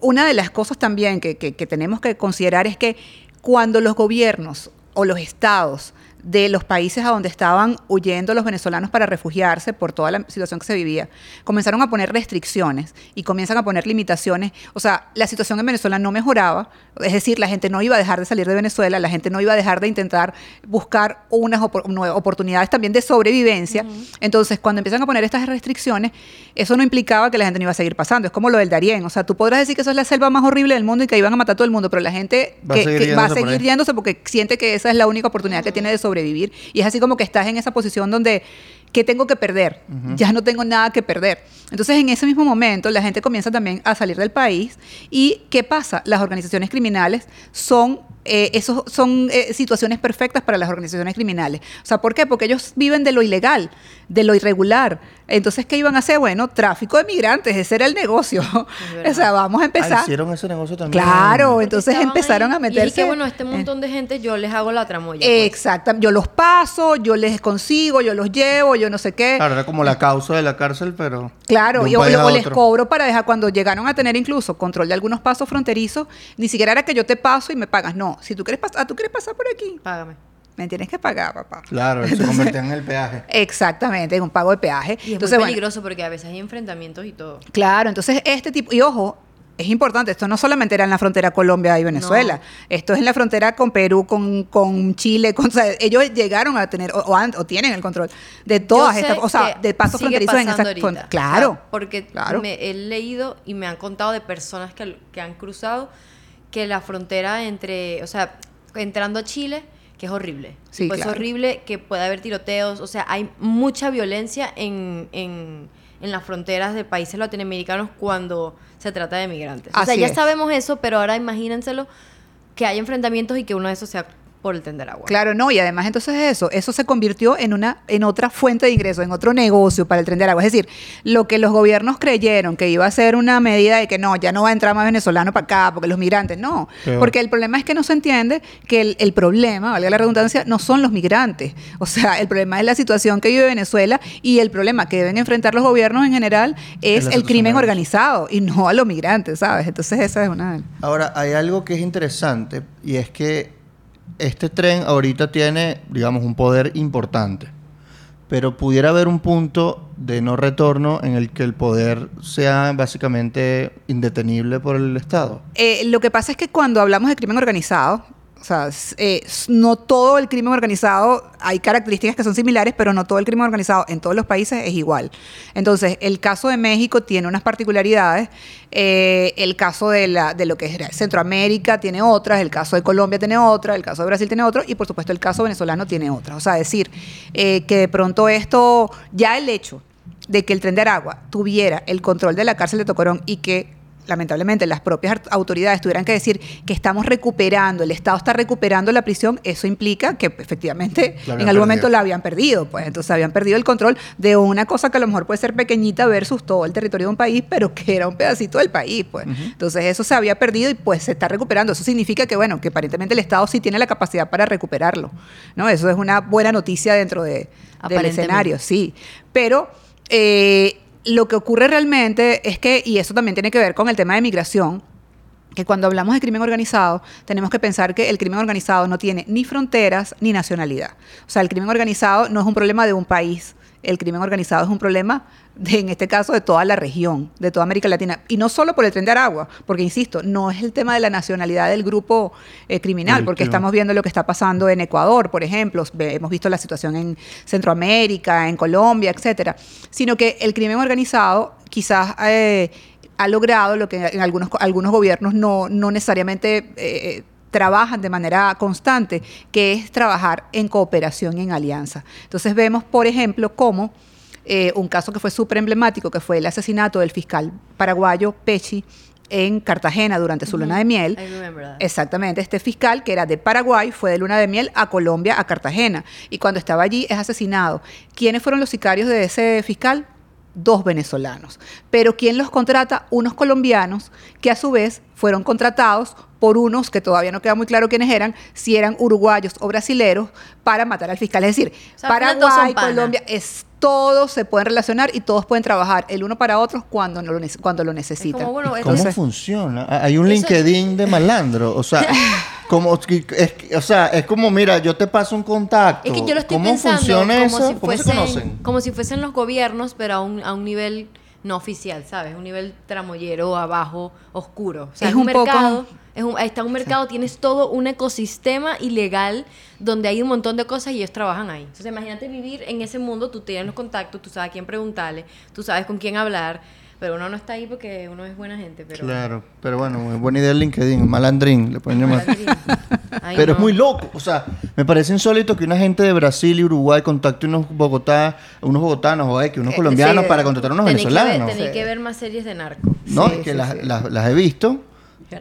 una de las cosas también que, que- que tenemos que considerar es que cuando los gobiernos o los estados de los países a donde estaban huyendo los venezolanos para refugiarse por toda la situación que se vivía, comenzaron a poner restricciones y comienzan a poner limitaciones. O sea, la situación en Venezuela no mejoraba, es decir, la gente no iba a dejar de salir de Venezuela, la gente no iba a dejar de intentar buscar unas nue- oportunidades también de sobrevivencia. Entonces, cuando empiezan a poner estas restricciones, eso no implicaba que la gente no iba a seguir pasando. Es como lo del Darién. O sea, tú podrás decir que eso es la selva más horrible del mundo y que ahí van a matar a todo el mundo, pero la gente Va a seguir que va a seguir yéndose porque siente que esa es la única oportunidad que tiene de sobrevivir. Y es así como que estás en esa posición donde, ¿qué tengo que perder? Ya no tengo nada que perder. Entonces, en ese mismo momento, la gente comienza también a salir del país. ¿Y qué pasa? Las organizaciones criminales son... eh, esos son eh, situaciones perfectas para las organizaciones criminales. O sea, ¿por qué? Porque ellos viven de lo ilegal, de lo irregular. Entonces, ¿qué iban a hacer? Bueno, tráfico de migrantes, ese era el negocio. o sea, vamos a Ah, empezar. hicieron ese negocio también. Claro, entonces empezaron ahí a meterse. Y es que, bueno, este montón de gente yo les hago la tramoya. pues. Exacto, yo los paso, yo les consigo, yo los llevo, yo no sé qué. Claro, era como la causa de la cárcel, pero. Claro, de un y o, o les otro. cobro para dejar, cuando llegaron a tener incluso control de algunos pasos fronterizos, ni siquiera era que yo te paso y me pagas, no, si tú quieres pasar, ah, tú quieres pasar por aquí, Págame. me tienes que pagar, papá. Claro, se convertían en el peaje. Exactamente, en un pago de peaje. Y es entonces, muy bueno, peligroso porque a veces hay enfrentamientos y todo. Claro, entonces este tipo, y ojo, es importante, esto no solamente era en la frontera Colombia y Venezuela, No. esto es en la frontera con Perú, con, con Chile, con, o sea, ellos llegaron a tener, o, o han- o tienen el control de todas estas, o sea, de pasos fronterizos en esas. Claro. O sea, porque claro. me he leído y me han contado de personas que, que han cruzado que la frontera entre, o sea, entrando a Chile, que es horrible. Sí, Pues claro. Es horrible que puede haber tiroteos, o sea, hay mucha violencia en, en, en las fronteras de países latinoamericanos cuando se trata de migrantes. o sea, ya es. sabemos eso, pero ahora imagínenselo que hay enfrentamientos y que uno de esos sea por el tender agua. Claro, no, y además entonces eso, eso se convirtió en una, en otra fuente de ingresos, en otro negocio para el tren de agua. Es decir, lo que los gobiernos creyeron que iba a ser una medida de que no, ya no va a entrar más venezolano para acá, porque los migrantes, no. Peor. Porque el problema es que no se entiende que el, el problema, valga la redundancia, no son los migrantes. O sea, el problema es la situación que vive Venezuela y el problema que deben enfrentar los gobiernos en general Es el crimen organizado y no a los migrantes, ¿sabes? Entonces esa es una... Ahora, hay algo que es interesante y es que este tren ahorita tiene, digamos, un poder importante, pero pudiera haber un punto de no retorno en el que el poder sea básicamente indetenible por el Estado. Eh, lo que pasa es que cuando hablamos de crimen organizado, o sea, eh, no todo el crimen organizado, hay características que son similares, pero no todo el crimen organizado en todos los países es igual. Entonces, el caso de México tiene unas particularidades, eh, el caso de, la, de lo que es Centroamérica tiene otras, el caso de Colombia tiene otra, el caso de Brasil tiene otro, y por supuesto el caso venezolano tiene otras. O sea, decir eh, que de pronto esto, ya el hecho de que el tren de Aragua tuviera el control de la cárcel de Tocorón y que lamentablemente las propias autoridades tuvieran que decir que estamos recuperando, el Estado está recuperando la prisión, eso implica que efectivamente La habían en algún momento la habían perdido, pues entonces habían perdido el control de una cosa que a lo mejor puede ser pequeñita versus todo el territorio de un país, pero que era un pedacito del país, pues. Entonces eso se había perdido y pues se está recuperando. Eso significa que bueno, que aparentemente el Estado sí tiene la capacidad para recuperarlo, ¿no? Eso es una buena noticia dentro de, del escenario, sí. Pero eh, lo que ocurre realmente es que, y eso también tiene que ver con el tema de migración, que cuando hablamos de crimen organizado, tenemos que pensar que el crimen organizado no tiene ni fronteras ni nacionalidad. O sea, el crimen organizado no es un problema de un país. El crimen organizado es un problema, de, en este caso, de toda la región, de toda América Latina. Y no solo por el tren de Aragua, porque, insisto, no es el tema de la nacionalidad del grupo eh, criminal, porque estamos viendo lo que está pasando en Ecuador, por ejemplo, hemos visto la situación en Centroamérica, en Colombia, etcétera, sino que el crimen organizado quizás eh, ha logrado lo que en algunos, algunos gobiernos no, no necesariamente eh, trabajan de manera constante, que es trabajar en cooperación y en alianza. Entonces vemos, por ejemplo, cómo eh, un caso que fue súper emblemático, que fue el asesinato del fiscal paraguayo Pechi en Cartagena durante su luna de miel. I remember that. Exactamente, este fiscal que era de Paraguay fue de luna de miel a Colombia, a Cartagena. Y cuando estaba allí es asesinado. ¿Quiénes fueron los sicarios de ese fiscal? Dos venezolanos. Pero ¿quién los contrata? Unos colombianos que a su vez fueron contratados por unos que todavía no queda muy claro quiénes eran, si eran uruguayos o brasileros, para matar al fiscal. Es decir, O sea, Paraguay. Colombia, es, todos se pueden relacionar y todos pueden trabajar el uno para otros cuando, no lo, cuando lo necesitan. como, bueno, ¿Cómo Entonces- funciona? Ah, Hay un LinkedIn de malandro. O sea, como, es, o sea, es como, mira, yo te paso un contacto. Es que yo lo estoy ¿Cómo pensando funciona como eso? si ¿Cómo se fuesen conocen? como si fuesen los gobiernos, pero a un, a un nivel no oficial, ¿sabes? Un nivel tramoyero, abajo, oscuro. O sea, Es es un, un poco- mercado, es un, está un mercado, tienes todo un ecosistema ilegal donde hay un montón de cosas y ellos trabajan ahí. Entonces, imagínate vivir en ese mundo, tú tienes los contactos, tú sabes a quién preguntarle, tú sabes con quién hablar, pero uno no está ahí porque uno es buena gente, pero Claro, pero bueno, muy buena idea el LinkedIn, malandrín, le pueden llamar. Ay, Pero es muy loco, o sea, me parece insólito que una gente de Brasil y Uruguay contacte unos Bogotá, unos bogotanos o X, unos Eh, colombianos sí. para contratar a unos Tenéis que ver- venezolanos. tenéis que ver más series de narco. ¿No? Sí, que sí, las, sí. las- las he visto,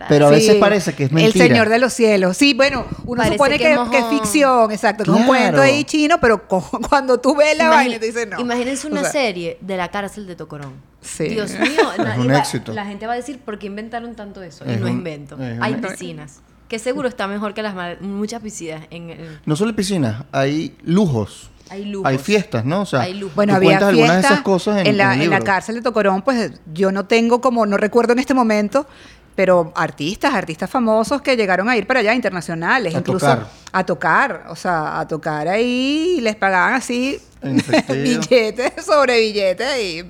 Pero a veces Sí, parece que es mentira. El Señor de los Cielos. Sí, bueno, uno Parece supone que que, es que es ficción, exacto, que es un cuento ahí chino, pero cu- cuando tú ves la vaina te dices no. Imagínense O una sea, serie de la cárcel de Tocorón. Sí. Dios mío, nadie un va- éxito. la gente va a decir por qué inventaron tanto eso. y Es no un- invento. es Hay piscinas. Que seguro está mejor que las muchas piscinas. En, No solo hay piscinas, hay lujos. hay lujos. Hay fiestas, ¿no? O sea, Hay lujos. Bueno, había algunas de fiestas esas cosas en, en, la, en el en la cárcel de Tocorón, pues yo no tengo como, no recuerdo en este momento, pero artistas, artistas famosos que llegaron a ir para allá, internacionales, A incluso tocar. a tocar, o sea, a tocar ahí, y les pagaban así billetes sobre billetes y,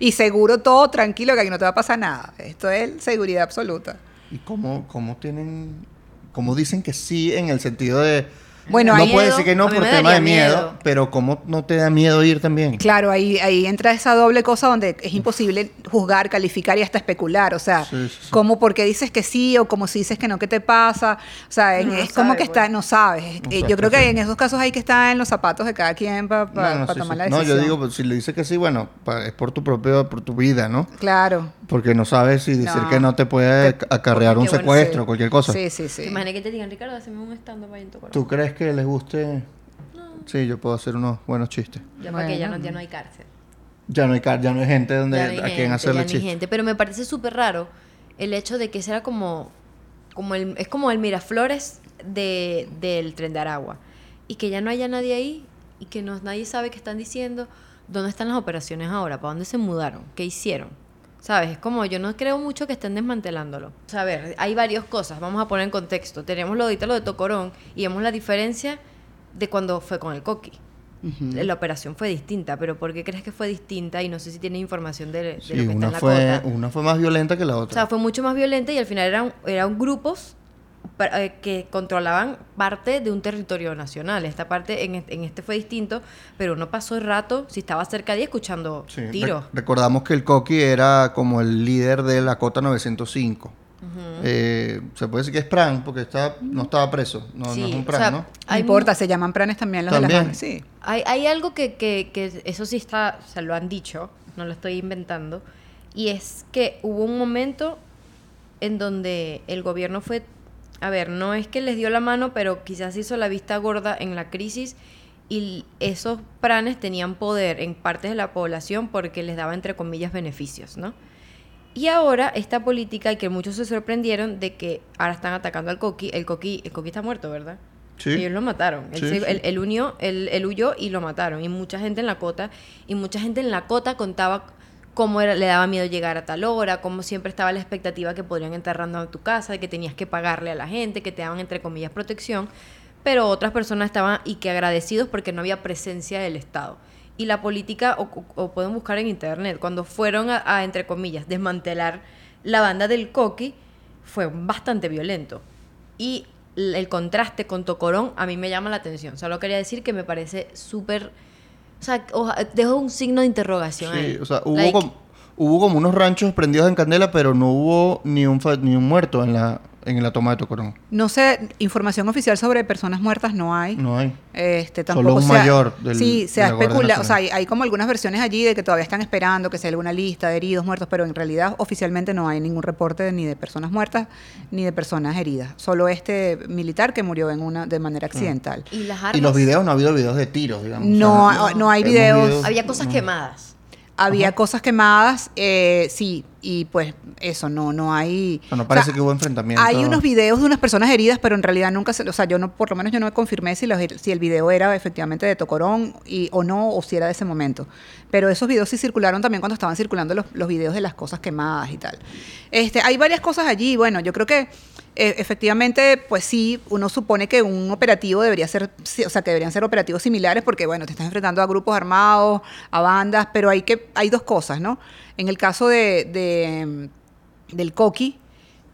y seguro todo tranquilo que aquí no te va a pasar nada. Esto es seguridad absoluta. ¿Y cómo, cómo tienen, cómo dicen que sí en el sentido de... Bueno, no puede decir que no por tema de miedo, miedo. pero ¿cómo no te da miedo ir también? Claro, ahí, ahí entra esa doble cosa donde es imposible juzgar, calificar y hasta especular. O sea, Sí, sí, sí. como porque dices que sí o como si dices que no, ¿qué te pasa? O sea, No, no es como sabe, que está, pues. no sabes. No Eh, Yo creo que sí. en esos casos hay que estar en los zapatos de cada quien para No, no, sí, tomar sí. la No, decisión. yo digo, pues, si le dices que sí, bueno, pa- es por tu propio, por tu vida, ¿no? Claro. Porque no sabes si decir No. que no te puede acarrear un bueno, secuestro, Sí. cualquier cosa. Sí, sí, sí. ¿Te imaginas que te digan, Ricardo, haceme un stand-up ahí en Tocorón? ¿Tú crees que les guste? Sí, yo puedo hacer unos buenos chistes. Ya que ya no, Bueno. ya no hay cárcel. Ya no hay, car- ya no hay gente donde, Ya no hay a gente, quien ya hacerle no hay chistes. gente. Pero me parece súper raro el hecho de que será como, como el, es como el Miraflores de, del tren de Aragua. Y que ya no haya nadie ahí y que no, nadie sabe qué están diciendo. ¿Dónde están las operaciones ahora? ¿Para dónde se mudaron? ¿Qué hicieron? ¿Sabes? Es como yo no creo mucho que estén desmantelándolo. O sea, a ver, hay varias cosas. Vamos a poner en contexto. Tenemos lo de lo de Tocorón y vemos la diferencia de cuando fue con el Coqui. La operación fue distinta, pero ¿por qué crees que fue distinta? Y no sé si tienes información de, de Sí, lo que está en la fue, cota. una fue más violenta que la O otra. sea, fue mucho más violenta y al final eran, eran grupos que controlaban parte de un territorio nacional. Esta parte, en, este- en este fue distinto, pero uno pasó el rato, si estaba cerca de ahí, escuchando Sí, re- tiros. recordamos que el Coqui era como el líder de la cota 905. Eh, se puede decir que es Pran, porque está, no estaba preso. No, no Sí, es un o Pran, sea, ¿no? No hay importa, se llaman pranes también los de También. las manos. Sí. Hay, hay algo que, que, que eso sí está, se lo han dicho, no lo estoy inventando, y es que hubo un momento en donde el gobierno fue, a ver, no es que les dio la mano, pero quizás hizo la vista gorda en la crisis y esos pranes tenían poder en partes de la población porque les daba, entre comillas, beneficios, ¿no? Y ahora esta política, y que muchos se sorprendieron de que ahora están atacando al Coqui, el Coqui, el Coqui está muerto, ¿verdad? Sí. Ellos lo mataron. Él, Sí, se- sí. él- él unió, él, él huyó y lo mataron. Y mucha gente en la cota, y mucha gente en la cota contaba cómo le daba miedo llegar a tal hora, cómo siempre estaba la expectativa que podrían entrar random a tu casa, de que tenías que pagarle a la gente, que te daban entre comillas protección. Pero otras personas estaban y que agradecidos porque no había presencia del Estado. Y la política, o, pueden buscar en internet, cuando fueron a, entre comillas, desmantelar la banda del Coqui, fue bastante violento. Y el contraste con Tocorón a mí me llama la atención. Solo quería decir que me parece súper... O sea, dejo un signo de interrogación Sí, ahí. o sea, hubo, Like, como, hubo como unos ranchos prendidos en candela, pero no hubo ni un, fa- ni un muerto en la, en la toma de Tocorón? No sé, información oficial sobre personas muertas no hay. No hay. Este, Solo tampoco un se ha- mayor del- sí, se de ha especulado. O sea, hay, hay como algunas versiones allí de que todavía están esperando que sea alguna lista de heridos, muertos, pero en realidad oficialmente no hay ningún reporte ni de personas muertas ni de personas heridas. Solo este militar que murió en una de manera accidental. Y las armas. Y los videos, no ha habido videos de tiros, digamos. No, O sea, no hay videos. Había cosas quemadas. Había cosas quemadas, eh, sí, y pues eso, no, no hay... O sea, no o parece sea, que hubo enfrentamiento. Hay unos videos de unas personas heridas, pero en realidad nunca se, o sea, yo no, por lo menos yo no me confirmé si, los- si el video era efectivamente de Tocorón y, o no, o si era de ese momento. Pero esos videos sí circularon también cuando estaban circulando los, los videos de las cosas quemadas y tal. Este, hay varias cosas allí, bueno, yo creo que eh, efectivamente, pues sí, uno supone que un operativo debería ser, o sea, que deberían ser operativos similares porque, bueno, te estás enfrentando a grupos armados, a bandas, pero hay que, hay dos cosas, ¿no? En el caso de, de, del Coqui,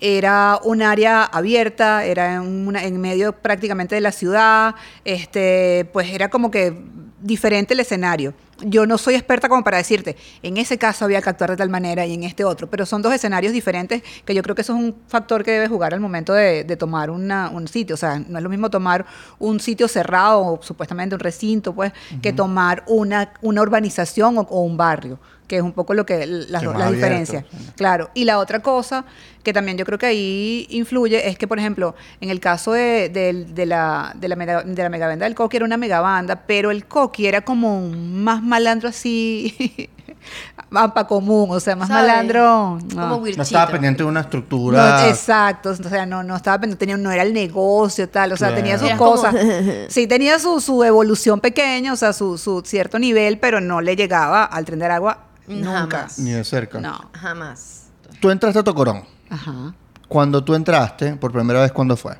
era un área abierta, era en, una- en medio prácticamente de la ciudad, este, pues era como que diferente el escenario. Yo no soy experta como para decirte, en ese caso había que actuar de tal manera y en este otro, pero son dos escenarios diferentes que yo creo que eso es un factor que debe jugar al momento de, de tomar una- un sitio. O sea, no es lo mismo tomar un sitio cerrado o supuestamente un recinto, pues, que tomar una, una urbanización o- o un barrio que es un poco lo que las, diferencias. sí. Claro, y la otra cosa que también yo creo que ahí influye es que, por ejemplo, en el caso de, de- de la, de, la mega, de la megabanda del Coqui era una megabanda, pero el Coqui era como un más malandro así, para común, o sea, más malandro. Como no. No Wirchito. estaba pendiente de una No, estructura. exacto, o sea, no, no estaba pendiente, tenía, no era el negocio, tal, o sea, Claro. tenía sus Era como- cosas. Sí, tenía su, su evolución pequeña, o sea, su, su cierto nivel, pero no le llegaba al tren de agua nunca. Jamás. Ni de cerca. No. Jamás. Tú entraste a Tocorón. Ajá. Cuando tú entraste, por primera vez, ¿cuándo fue?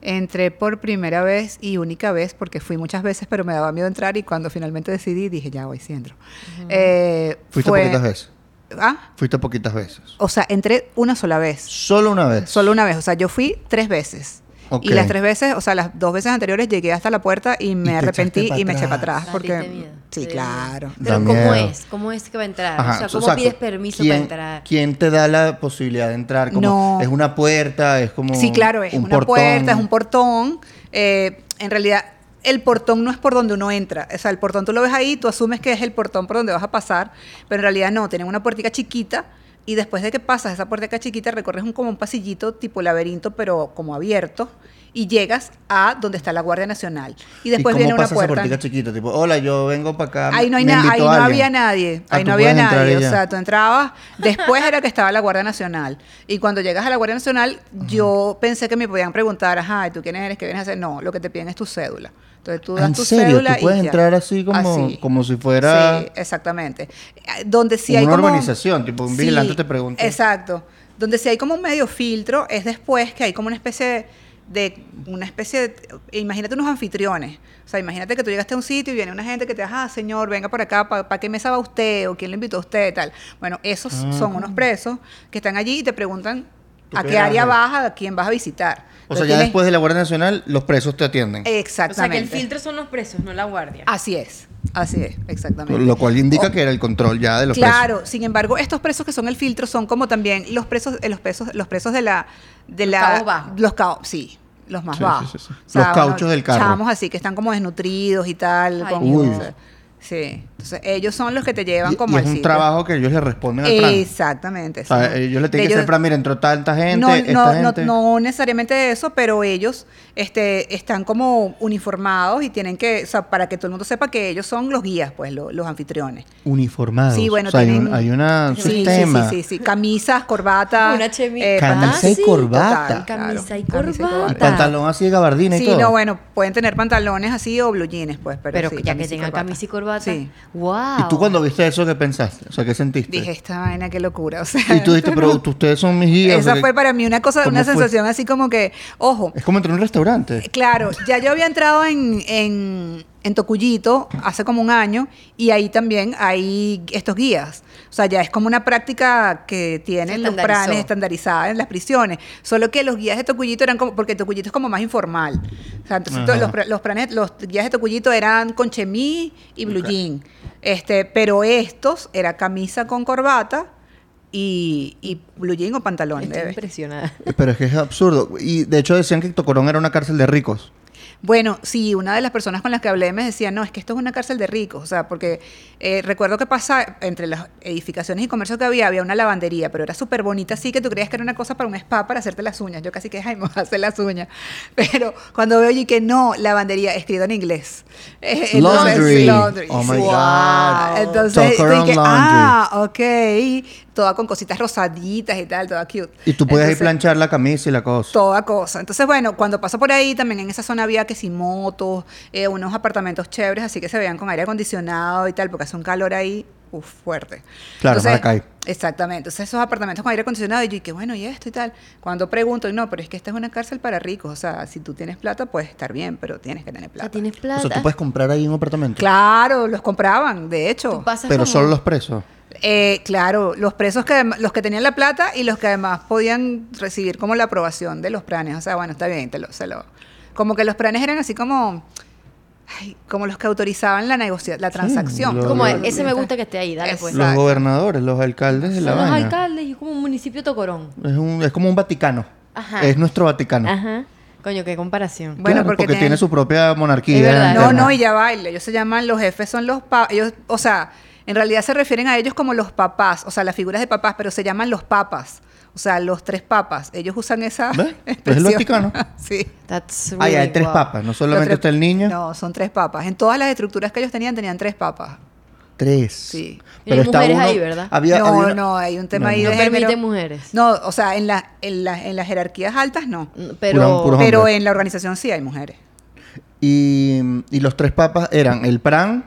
Entré por primera vez y única vez, porque fui muchas veces, pero me daba miedo entrar y cuando finalmente decidí dije, ya voy, sí entro. Eh, Fuiste fue- poquitas veces. Ah, Fuiste poquitas veces. o sea, entré una sola vez. Solo una vez. Solo una vez, o sea, yo fui tres veces. Y las tres veces, o sea, las dos veces anteriores llegué hasta la puerta y me arrepentí y me eché para atrás. Porque, miedo. sí, Sí. claro. Pero Da ¿cómo miedo. es? ¿Cómo es que va a entrar? Ajá, o sea, ¿cómo pides permiso ¿Quién- para entrar? ¿Quién te da la posibilidad de entrar? Como, No. ¿Es una puerta? ¿Es como Sí, claro, es un una portón? puerta, es un portón. Eh, en realidad, el portón no es por donde uno entra. O sea, el portón tú lo ves ahí, tú asumes que es el portón por donde vas a pasar, pero en realidad no, tienen una puertica chiquita y después de que pasas esa puertica chiquita recorres un, como un pasillito tipo laberinto, pero como abierto y llegas a donde está la Guardia Nacional. Y después ¿Y cómo viene una pasa puerta. chiquita? Tipo, hola, yo vengo para acá. Ahí no hay ahí no había nadie, Ah, ahí no había nadie, o sea, tú entrabas, después era que estaba la Guardia Nacional, y cuando llegas a la Guardia Nacional, yo pensé que me podían preguntar, ajá, ¿y tú quién eres? ¿Qué vienes a hacer? No, lo que te piden es tu cédula. Entonces tú das ¿En tu serio? cédula ¿Tú puedes y entrar así como- como si fuera- Sí, exactamente. Eh, Donde sí Como hay una como... urbanización, tipo, un vigilante te pregunta. Exacto. Donde sí hay como un medio filtro es después que hay como una especie de una especie de, imagínate unos anfitriones. O sea, imagínate que tú llegaste a un sitio y viene una gente que te dice, ah, señor, venga por acá, ¿para qué mesa va usted? ¿O quién le invitó a usted? Tal. Bueno, esos Ah. son unos presos que están allí y te preguntan ¿Tú a qué área vas, a quién vas a visitar. O sea, ya tienes- después de la Guardia Nacional, los presos te atienden. O sea, que Exactamente. el filtro son los presos, no la guardia. Así es, así es, exactamente. Lo cual indica que era el control ya de los Claro, sin embargo, estos presos que son el filtro son como también los presos, eh, los presos, los presos de la, de Los la, cabos bajos. los cabos, sí, los más Sí, sí, bajos. sí, sí. Los cauchos del carro. Chamos así que están como desnutridos y tal. Ay, con- Uy. o sea, sí, entonces ellos son los que te llevan Y, como y al es un sitio. trabajo que ellos le responden al plan. Exactamente. O sea, sí. ellos le tienen que Ellos- hacer plan, mira, entró tanta gente, no, esta no, no, gente. no necesariamente eso, pero ellos este, están como uniformados y tienen que, o sea, para que todo el mundo sepa que ellos son los guías, pues, lo- los anfitriones. Uniformados. Sí, bueno, o sea, hay tienen- un, hay una- un Sí, sí, sistema. sí, sí, sí. Camisas, corbatas. Una chemi- Camisa pantal- y sí, corbata. total, Camisa y claro. corbata. Y pantalón así de gabardina y Sí, todo. no, bueno, pueden tener pantalones así o blue jeans, pues, pero, Pero sí, ya que camisa tengan corbata. camisa y corbata. Sí. Wow. ¿Y tú cuando viste eso, qué pensaste? O sea, ¿qué sentiste? Dije, esta vaina, qué locura. O sea, y tú dijiste, pero ustedes son mis guías. o Esa sea, fue para mí una cosa, ¿cómo una fue? sensación así como que, ojo, Es como entrar a un restaurante. Claro, ya yo había entrado en, en, en Tocuyito hace como un año y ahí también hay estos guías. O sea, ya es como una práctica que tienen los pranes estandarizada en las prisiones. Solo que los guías de Tocuyito eran como, porque Tocuyito es como más informal. O sea, entonces todos los, los, pranes, los guías de Tocuyito eran con chemis y blue jean. Este, pero estos era camisa con corbata y, y blue jean o pantalón Estoy impresionada. Pero es que es absurdo. Y de hecho decían que Tocorón era una cárcel de ricos. Bueno, sí, una de las personas con las que hablé me decía, no, es que esto es una cárcel de ricos, o sea, porque eh, recuerdo que pasa entre las edificaciones y comercios que había, había una lavandería, pero era súper bonita, así que tú creías que era una cosa para un spa para hacerte las uñas. Yo casi que, ay, me voy a hacer las uñas. Pero cuando veo y que no, lavandería, escrito en inglés. Eh, entonces, Laundry. Oh my. God. Entonces, ah, ok, toda con cositas rosaditas y tal, toda cute. Y tú puedes ir Entonces, planchar la camisa y la cosa. Toda cosa. Entonces, bueno, cuando paso por ahí, también en esa zona había que si motos, eh, unos apartamentos chéveres, así que se veían con aire acondicionado y tal, porque hace un calor ahí, uf, fuerte. Claro, Entonces, Maracay. Exactamente. Entonces, esos apartamentos con aire acondicionado, y yo, y que bueno, y esto y tal. Cuando pregunto, y no, pero es que esta es una cárcel para ricos. O sea, si tú tienes plata, puedes estar bien, pero tienes que tener O plata. sea, tienes O plata. sea, tú puedes comprar ahí un apartamento. Claro, los compraban, de hecho. Tú pasas Pero como- solo los presos. Eh, claro, los presos que los que tenían la plata y los que además podían recibir como la aprobación de los planes. O sea, bueno, está bien, te lo, se lo. Como que los planes eran así como. Ay, como los que autorizaban la negocia la transacción. Como ese me gusta que esté ahí, dale pues. Los gobernadores, los alcaldes de la Son los alcaldes y es como un municipio tocorón. Es, un- es como un Vaticano. Ajá. Es nuestro Vaticano. Ajá. Coño, qué comparación. Bueno, Claro, porque porque, tienen- tiene su propia monarquía. No, no, y ya baila. Ellos se llaman, los jefes son los papas. Ellos, o sea, en realidad se refieren a ellos como los papás, o sea, las figuras de papás, pero se llaman los papas. O sea, los tres papas. Ellos usan esa. ¿Ves? Es el. Vaticano. sí. That's Ah, ya, hay tres wow. papas. No solamente está el niño. No, son tres papas. En todas las estructuras que ellos tenían, tenían tres papas. Tres. Sí. Y hay mujeres ahí, ¿verdad? Había, no, había una- no, hay un tema No, ahí No de permite género. mujeres. No, o sea, en, la, en, la- en las jerarquías altas no. Pero puros Pero hombres. en la organización sí hay mujeres. Y, y los tres papas eran el Pran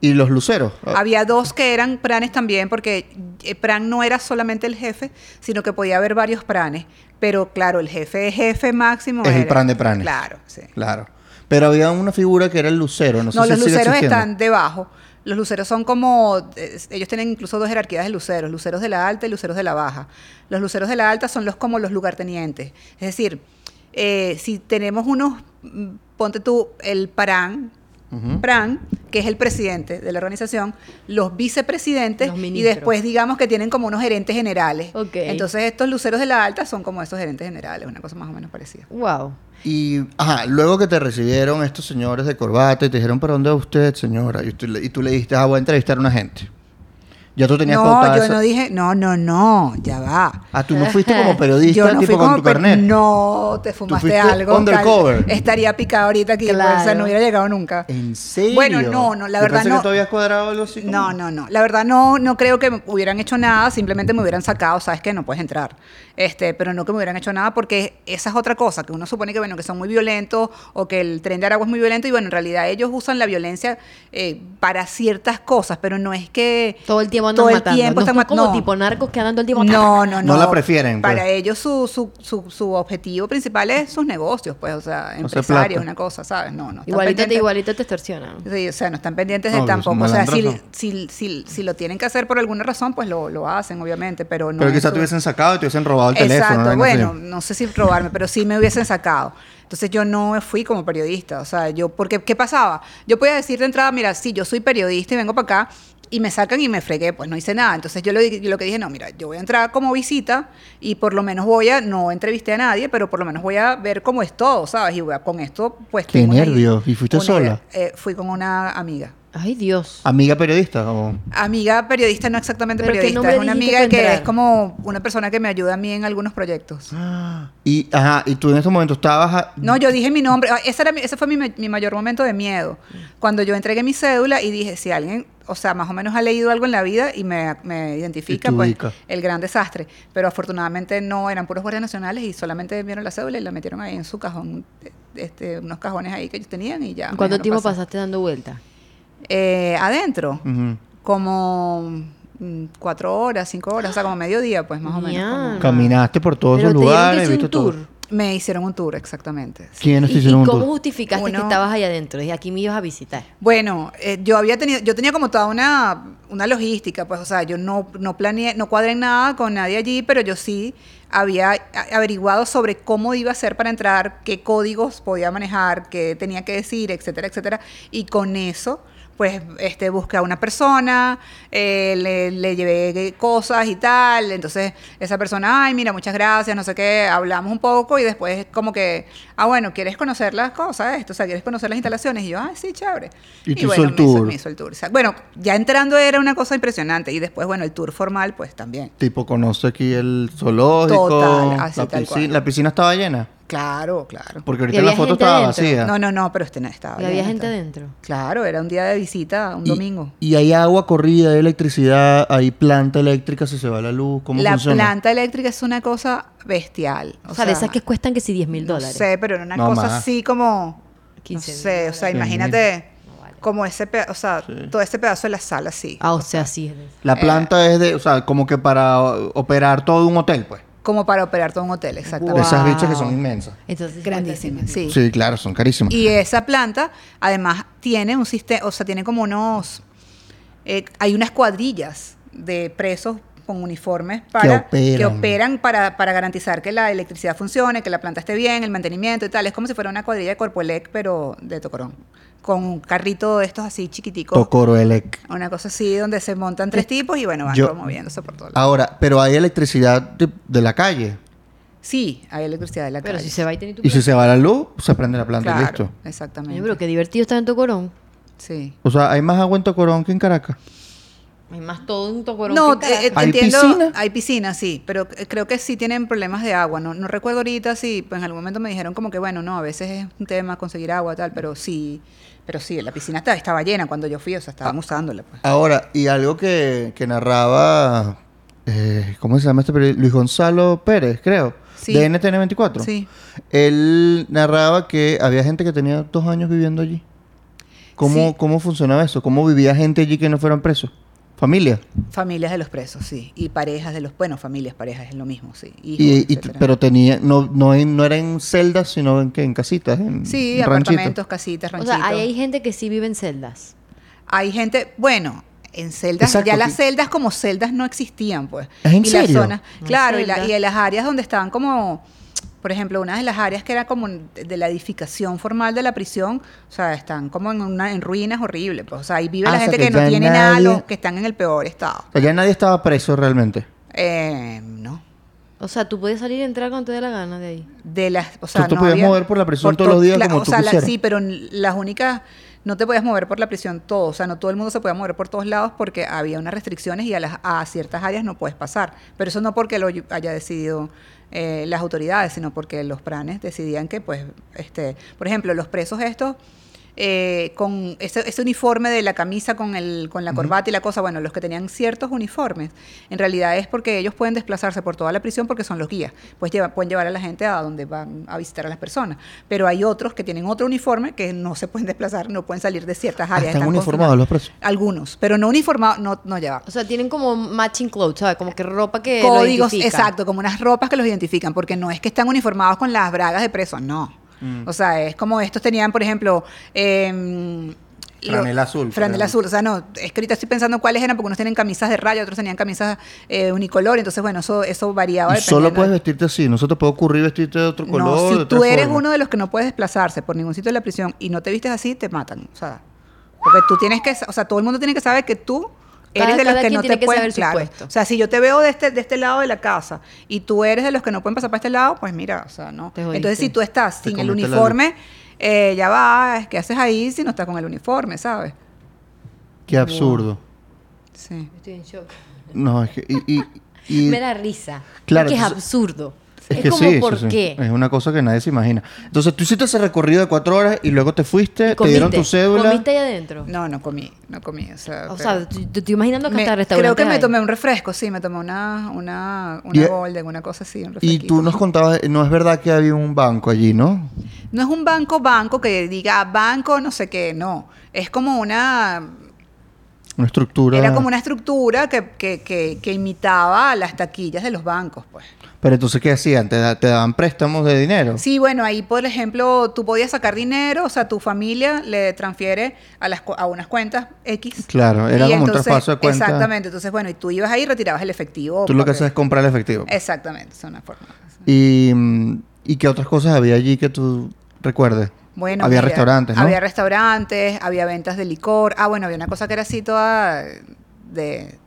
y los luceros. Había dos que eran pranes también, porque eh, pran no era solamente el jefe, sino que podía haber varios pranes. Pero claro, el jefe, jefe máximo. Es el pran de pranes. Claro, sí. Claro. Pero había una figura que era el lucero. No, sé No, si los luceros están debajo. Los luceros son como, eh, ellos tienen incluso dos jerarquías de luceros, luceros de la alta y luceros de la baja. Los luceros de la alta son los como los lugartenientes. Es decir, eh, si tenemos unos, mm, ponte tú, el parán, Ujú. Pran, que es el presidente de la organización, los vicepresidentes Los y después digamos que tienen como unos gerentes generales. Ok. Entonces estos luceros de la alta son como esos gerentes generales, una cosa más o menos parecida. Wow. Y, ajá, luego que te recibieron estos señores de corbata y te dijeron, ¿para dónde va usted, señora? Y tú, le- y tú le dijiste, ah, voy a entrevistar a una gente. Ya tú tenías No, yo no dije, no, no, no, ya va. Ah, tú no fuiste como periodista, Yo no tipo fui con como tu carnet. No, te fumaste algo. undercover. tal. Estaría picado ahorita aquí, pues, o sea, no hubiera llegado nunca. ¿En serio? Bueno, no, no, la verdad no. que tú habías cuadrado algo así como- No, no, no. La verdad no, no creo que me hubieran hecho nada, simplemente me hubieran sacado, sabes que no puedes entrar. Este, pero no que me hubieran hecho nada porque esa es otra cosa, que uno supone que bueno, que son muy violentos o que el tren de Aragua es muy violento y bueno, en realidad ellos usan la violencia eh, para ciertas cosas, pero no es que Todo el tiempo andan todo el matando. tiempo no están son mat- como no. tipo narcos que andan todo el tiempo. No, no, no. No la prefieren, pues. Para ellos su, su, su, su objetivo principal es sus negocios, pues, o sea, empresarios, una cosa, ¿sabes? No, no. Igualito te, igualito te extorsionan. Sí, o sea, no están pendientes No, de tampoco. O sea, si, si, si, si lo tienen que hacer por alguna razón, pues lo, lo hacen, obviamente, pero no. Pero quizás su- te hubiesen sacado y te hubiesen robado el teléfono. Exacto, bueno, no sé si robarme, pero sí me hubiesen sacado. Entonces yo no fui como periodista, o sea, yo, porque, ¿qué pasaba? Yo podía decir de entrada, mira, sí, yo soy periodista y vengo para acá, y me sacan y me fregué, pues no hice nada. Entonces yo lo, lo que dije, no, mira, yo voy a entrar como visita y por lo menos voy a, no entrevisté a nadie, pero por lo menos voy a ver cómo es todo, ¿sabes? Y voy a- con esto, pues... Qué nervios. ¿Y fuiste una sola? Eh, fui con una amiga. Ay, Dios. Amiga periodista. o- Amiga periodista, no exactamente ¿Pero qué periodista, es una amiga que entrar? es como una persona que me ayuda a mí en algunos proyectos. Y, ajá, y tú en ese momento estabas... a- No, yo dije mi nombre. Ah, Ese, era mi- ese fue mi, mi mayor momento de miedo. Cuando yo entregué mi cédula y dije, si alguien, o sea, más o menos ha leído algo en la vida y me, me identifica, Y pues, ubica. el gran desastre. Pero afortunadamente no eran puros guardias nacionales y solamente vieron la cédula y la metieron ahí en su cajón, este, unos cajones ahí que ellos tenían y ya. ¿Cuánto tiempo pasaste dando vueltas? Eh, adentro, como mm, cuatro horas, cinco horas, o sea, como mediodía, pues más o menos. como-. Caminaste por todos Pero esos te dieron lugares, hice viste un todo. tour. Me hicieron un tour, exactamente. sí. ¿Quiénes te ¿Y, hicieron y un cómo tour? justificaste que estabas ahí adentro? Dije, aquí me ibas a visitar. Bueno, eh, yo había tenido, yo tenía como toda una, una logística, pues, o sea, yo no, no planeé, no cuadré nada con nadie allí, pero yo sí había averiguado sobre cómo iba a ser para entrar, qué códigos podía manejar, qué tenía que decir, etcétera, etcétera, y con eso pues este, busqué a una persona, eh, le, le llevé cosas y tal, entonces esa persona, ay, mira, muchas gracias, no sé qué, hablamos un poco y después como que, ah, bueno, ¿quieres conocer las cosas, esto? O sea, ¿quieres conocer las instalaciones? Y yo, ah, sí, chévere. Y hizo bueno, el me hizo- tour. me hizo el tour. O sea, bueno, ya entrando era una cosa impresionante y después, bueno, el tour formal, pues también. Tipo, conoce aquí el zoológico. Total, así la, piscina, la piscina estaba llena. Claro, claro. Porque ahorita ¿Y la foto estaba vacía. No, no, no, pero este no estaba. Y había gente estaba- adentro. Claro, era un día de visita, un Y- domingo. Y, hay agua corrida, hay electricidad, hay planta eléctrica si se va la luz. ¿Cómo La funciona? planta eléctrica es una cosa bestial. O, sea, de esas que cuestan que si 10 mil no dólares. sé, pero era una No, cosa más. así como. 15 no mil sé, o sea, imagínate No como ese pedazo, o sea, todo ese pedazo de la sala así. Ah, o sea, sí. La Eh. planta es de, o sea, como que para operar todo un hotel, pues. Como para operar todo un hotel, De exactamente. esas bichas que Wow. son inmensas. Entonces, Grandísima, sí. Sí, claro, son carísimas. Y esa planta, además, tiene un sistema, o sea, tiene como unos. eh, hay unas cuadrillas de presos con uniformes para operan. que operan para, para garantizar que la electricidad funcione, que la planta esté bien, el mantenimiento y tal. Es como si fuera una cuadrilla de Corpoelec, pero de Tocorón. Con un carrito de estos así chiquiticos. Tocoroelec. Una cosa así donde se montan tres tipos y bueno, van Yo- moviéndose por todo lado. Ahora, pero hay electricidad de, de la calle. Sí, hay electricidad de la Pero calle. si se va y tiene tu Y si se va la luz, se prende la planta y listo. exactamente. Coño, pero qué divertido estar en Tocorón. Sí. O sea, hay más agua en Tocorón que en Caracas. Hay más todo en Tocorón No, eh, eh. ¿Hay entiendo. piscina? Hay piscina, sí, pero c- creo que sí tienen problemas de agua. No, no recuerdo ahorita si, pues en algún momento me dijeron como que bueno, no, a veces es un tema conseguir agua tal, pero sí, pero sí, la piscina estaba, estaba llena cuando yo fui, o sea, estaban usándola. Pues. Ahora, y algo que, que narraba, eh, ¿cómo se llama este periodista? Luis Gonzalo Pérez, creo, Sí. de NTN24. Sí. Él narraba que había gente que tenía dos años viviendo allí. ¿Cómo, Sí. ¿Cómo funcionaba eso? ¿Cómo vivía gente allí que no fueran presos? ¿Familia? Familias de los presos, sí, y parejas de los, bueno, familias, parejas es lo mismo, sí. hijos, Y, pero tenía, no, no, en- no era en celdas, sino en, ¿qué? en casitas, en sí, en apartamentos, casitas, O ranchitos. sea, ahí hay gente que sí vive en celdas. Hay gente, bueno, en celdas, Exacto, ya las celdas como celdas no existían, pues. ¿Es en y serio? Las zonas, hay claro, y, la- y en las áreas donde estaban como, por ejemplo, una de las áreas que era como de la edificación formal de la prisión, o sea, están como en una en ruinas horrible, pues. O sea, ahí vive Ah, la sea, gente que que, no tiene nada, los que están en el peor estado. O sea, ya nadie estaba preso realmente. Eh, no. O sea, tú puedes salir y entrar cuando te dé la gana de ahí. de las, o sea, te no podías había- mover por la prisión por todos los días como o tú sea, la- quisieras. sí, pero las únicas no te podías mover por la prisión todo, o sea, no todo el mundo se podía mover por todos lados porque había unas restricciones y a las a ciertas áreas no puedes pasar, pero eso no porque lo haya decidido eh, las autoridades, sino porque los pranes decidían que, pues, este, por ejemplo, los presos estos eh, con ese, ese uniforme de la camisa con, el, con la corbata y la cosa, bueno, los que tenían ciertos uniformes, en realidad es porque ellos pueden desplazarse por toda la prisión porque son los guías, pues lleva- pueden llevar a la gente a donde van a visitar a las personas, pero hay otros que tienen otro uniforme que no se pueden desplazar, no pueden salir de ciertas Ah, áreas. están están uniformados los presos. Algunos, pero no uniformados, no, no lleva. O sea, tienen como matching clothes, ¿sabes? Como que ropa que. Códigos, identifica. exacto, como unas ropas que los identifican, porque no es que están uniformados con las bragas de presos, no. Mm. O sea, es como estos tenían, por ejemplo, em, lo- Franela azul, Franela azul. O sea, no, es que ahorita estoy pensando cuáles eran, porque unos tienen camisas de raya, otros tenían camisas eh, unicolor, entonces, bueno, eso, eso variaba. Y solo puedes de- vestirte así, no se te puede ocurrir vestirte de otro color. No, si tú eres forma. uno de los que no puedes desplazarse por ningún sitio de la prisión y no te vistes así, te matan. O sea, porque tú tienes que, o sea, todo el mundo tiene que saber que tú Cada- eres de los cada que no te que su claro. puesto. O sea, si yo te veo de este, de este lado de la casa y tú eres de los que no pueden pasar para este lado, pues mira, o sea, no. Entonces, si tú estás Te sin el uniforme, eh, ya va, ¿qué haces ahí si no estás con el uniforme, sabes? Qué absurdo. Sí. Estoy en shock. No, es que. Y, y- y- Me da risa. Claro, es entonces- absurdo. Es Es, que como, sí, sí, ¿por sí. qué? Es una cosa que nadie se imagina. Entonces, tú hiciste ese recorrido de cuatro horas y luego te fuiste, te ¿Comiste? dieron tu cédula. ¿Comiste ahí adentro? No, no comí, no comí. O sea, O pero- sea, te estoy imaginando que Me- hasta creo restaurantes que me tomé un refresco, sí, me tomé una, una, Y- una Golden, una cosa así, un Y tú nos contabas, no es verdad que había un banco allí, ¿no? No es un banco banco que diga banco no sé qué, no. Es como una... Una estructura. Era como una estructura que, que, que, que imitaba las taquillas de los bancos, pues. Pero entonces, ¿qué hacían? ¿Te, da- te daban préstamos de dinero? Sí, bueno, ahí por ejemplo tú podías sacar dinero, o sea, tu familia le transfiere a, las, a unas cuentas X. Claro, era como un entonces- traspaso de cuenta. Exactamente, entonces bueno, y tú ibas ahí y retirabas el efectivo. Tú lo que haces es comprar el efectivo. Exactamente, es una forma. Y, mm, ¿Y qué otras cosas había allí que tú recuerdes? Bueno, Había mira, restaurantes, ¿no? Había restaurantes, había ventas de licor. Ah, bueno, había una cosa que era así toda de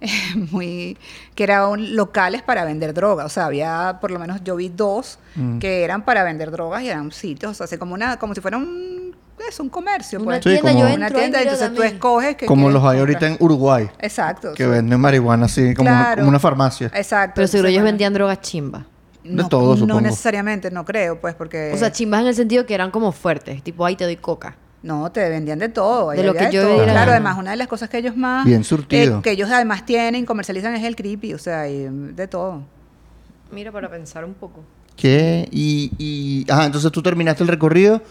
muy que eran locales para vender droga, o sea, había por lo menos yo vi dos Mm. que eran para vender drogas y eran sitios, o sea, así como una como si fuera un es un comercio, Una pues. Sí, tienda, como- yo una tienda, entonces tú escoges que Como los hay ahorita en Uruguay, Exacto. que sí. venden marihuana así, como, una, Claro. como una farmacia. Exacto. Pero seguro ellos vendían drogas chimba. De no, todo, No supongo. necesariamente, no creo, pues, porque... O sea, chimbas en el sentido que eran como fuertes, tipo, ahí te doy coca. No, te vendían de todo. De lo que yo todo. vi era- Claro, además, una de las cosas que ellos más... Bien surtido. eh, que ellos además tienen, comercializan es el creepy, o sea, y de todo. Mira, para pensar un poco. ¿Qué? Y, y... Ajá, entonces tú terminaste el recorrido,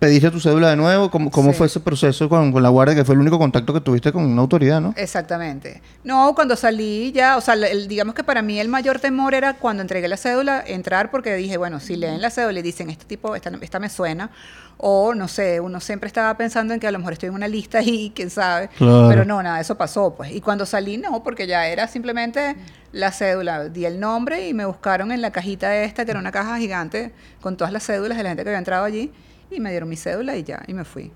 pediste tu cédula de nuevo. ¿Cómo, cómo Sí. fue ese proceso con, con la guardia, que fue el único contacto que tuviste con una autoridad, no? Exactamente. No, cuando salí ya, o sea, el- digamos que para mí el mayor temor era cuando entregué la cédula, entrar porque dije, bueno, si leen la cédula y dicen, este tipo, esta, esta me suena, o no sé, uno siempre estaba pensando en que a lo mejor estoy en una lista y quién sabe, Claro. pero no, nada, eso pasó, pues. Y cuando salí, no, porque ya era simplemente la cédula, di el nombre y me buscaron en la cajita esta, que era una caja gigante, con todas las cédulas de la gente que había entrado allí, y me dieron mi cédula y ya, y me fui.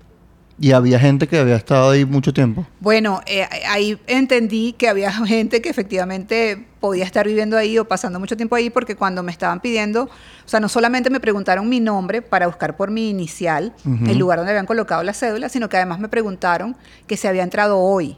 Y había gente que había estado ahí mucho tiempo. Bueno, eh, ahí entendí que había gente que efectivamente podía estar viviendo ahí o pasando mucho tiempo ahí porque cuando me estaban pidiendo, o sea, no solamente me preguntaron mi nombre para buscar por mi inicial, el lugar donde habían colocado la cédula, sino que además me preguntaron que se había entrado hoy,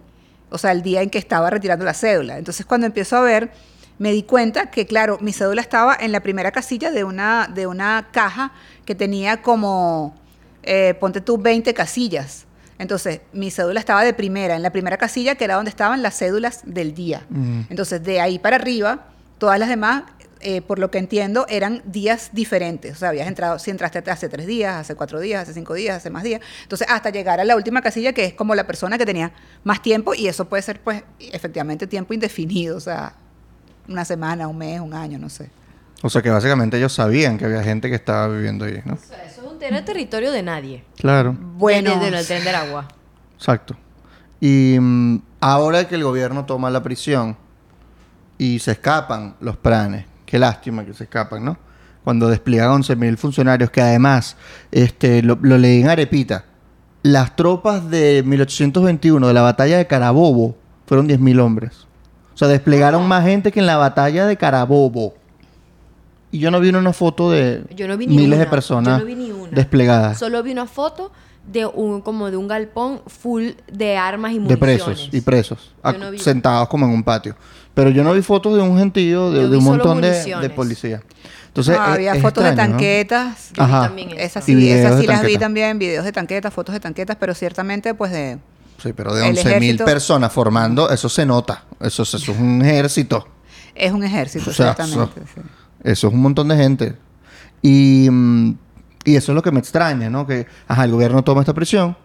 o sea, el día en que estaba retirando la cédula. Entonces, cuando empiezo a ver, me di cuenta que, claro, mi cédula estaba en la primera casilla de una, de una caja que tenía como, eh, ponte tú, 20 casillas. Entonces, mi cédula estaba de primera, en la primera casilla, que era donde estaban las cédulas del día. Mm. Entonces, de ahí para arriba, todas las demás, eh, por lo que entiendo, eran días diferentes. O sea, habías entrado, si entraste hace tres días, hace cuatro días, hace cinco días, hace más días. Entonces, hasta llegar a la última casilla, que es como la persona que tenía más tiempo, y eso puede ser, pues, efectivamente tiempo indefinido. O sea, una semana, un mes, un año, no sé. O sea que básicamente ellos sabían que había gente que estaba viviendo ahí, ¿no? O sea, eso es un era territorio de nadie. Claro, Bueno, De, de- del tren del agua. exacto. Y mm, ahora que el gobierno toma la prisión y se escapan los planes, qué lástima que se escapan, ¿no? Cuando despliegan 11.000 funcionarios, que además, este, lo, lo leí en Arepita, las tropas de 1821 de la batalla de Carabobo fueron 10.000 hombres. O sea, desplegaron más gente que en la batalla de Carabobo. Y yo no vi una foto de Yo no vi ni miles de personas Yo no vi ni una. desplegadas. Solo vi una foto de un como de un galpón full de armas y de municiones. presos y presos no vi. sentados como en un patio pero yo no vi fotos de un gentío de, de un montón de, de policías entonces Ah, es- había es fotos de extraño, ¿no? tanquetas. Ajá. Esas sí, esas de sí las vi también, videos de tanquetas, fotos de tanquetas, pero ciertamente pues de... sí pero de El 11 mil ejército- personas formando eso se nota. Eso, eso es un ejército. Es un ejército, O sea, ciertamente. sí. eso es un montón de gente. Y, mm, y eso es lo que me extraña no que ajá, el gobierno toma esta prisión.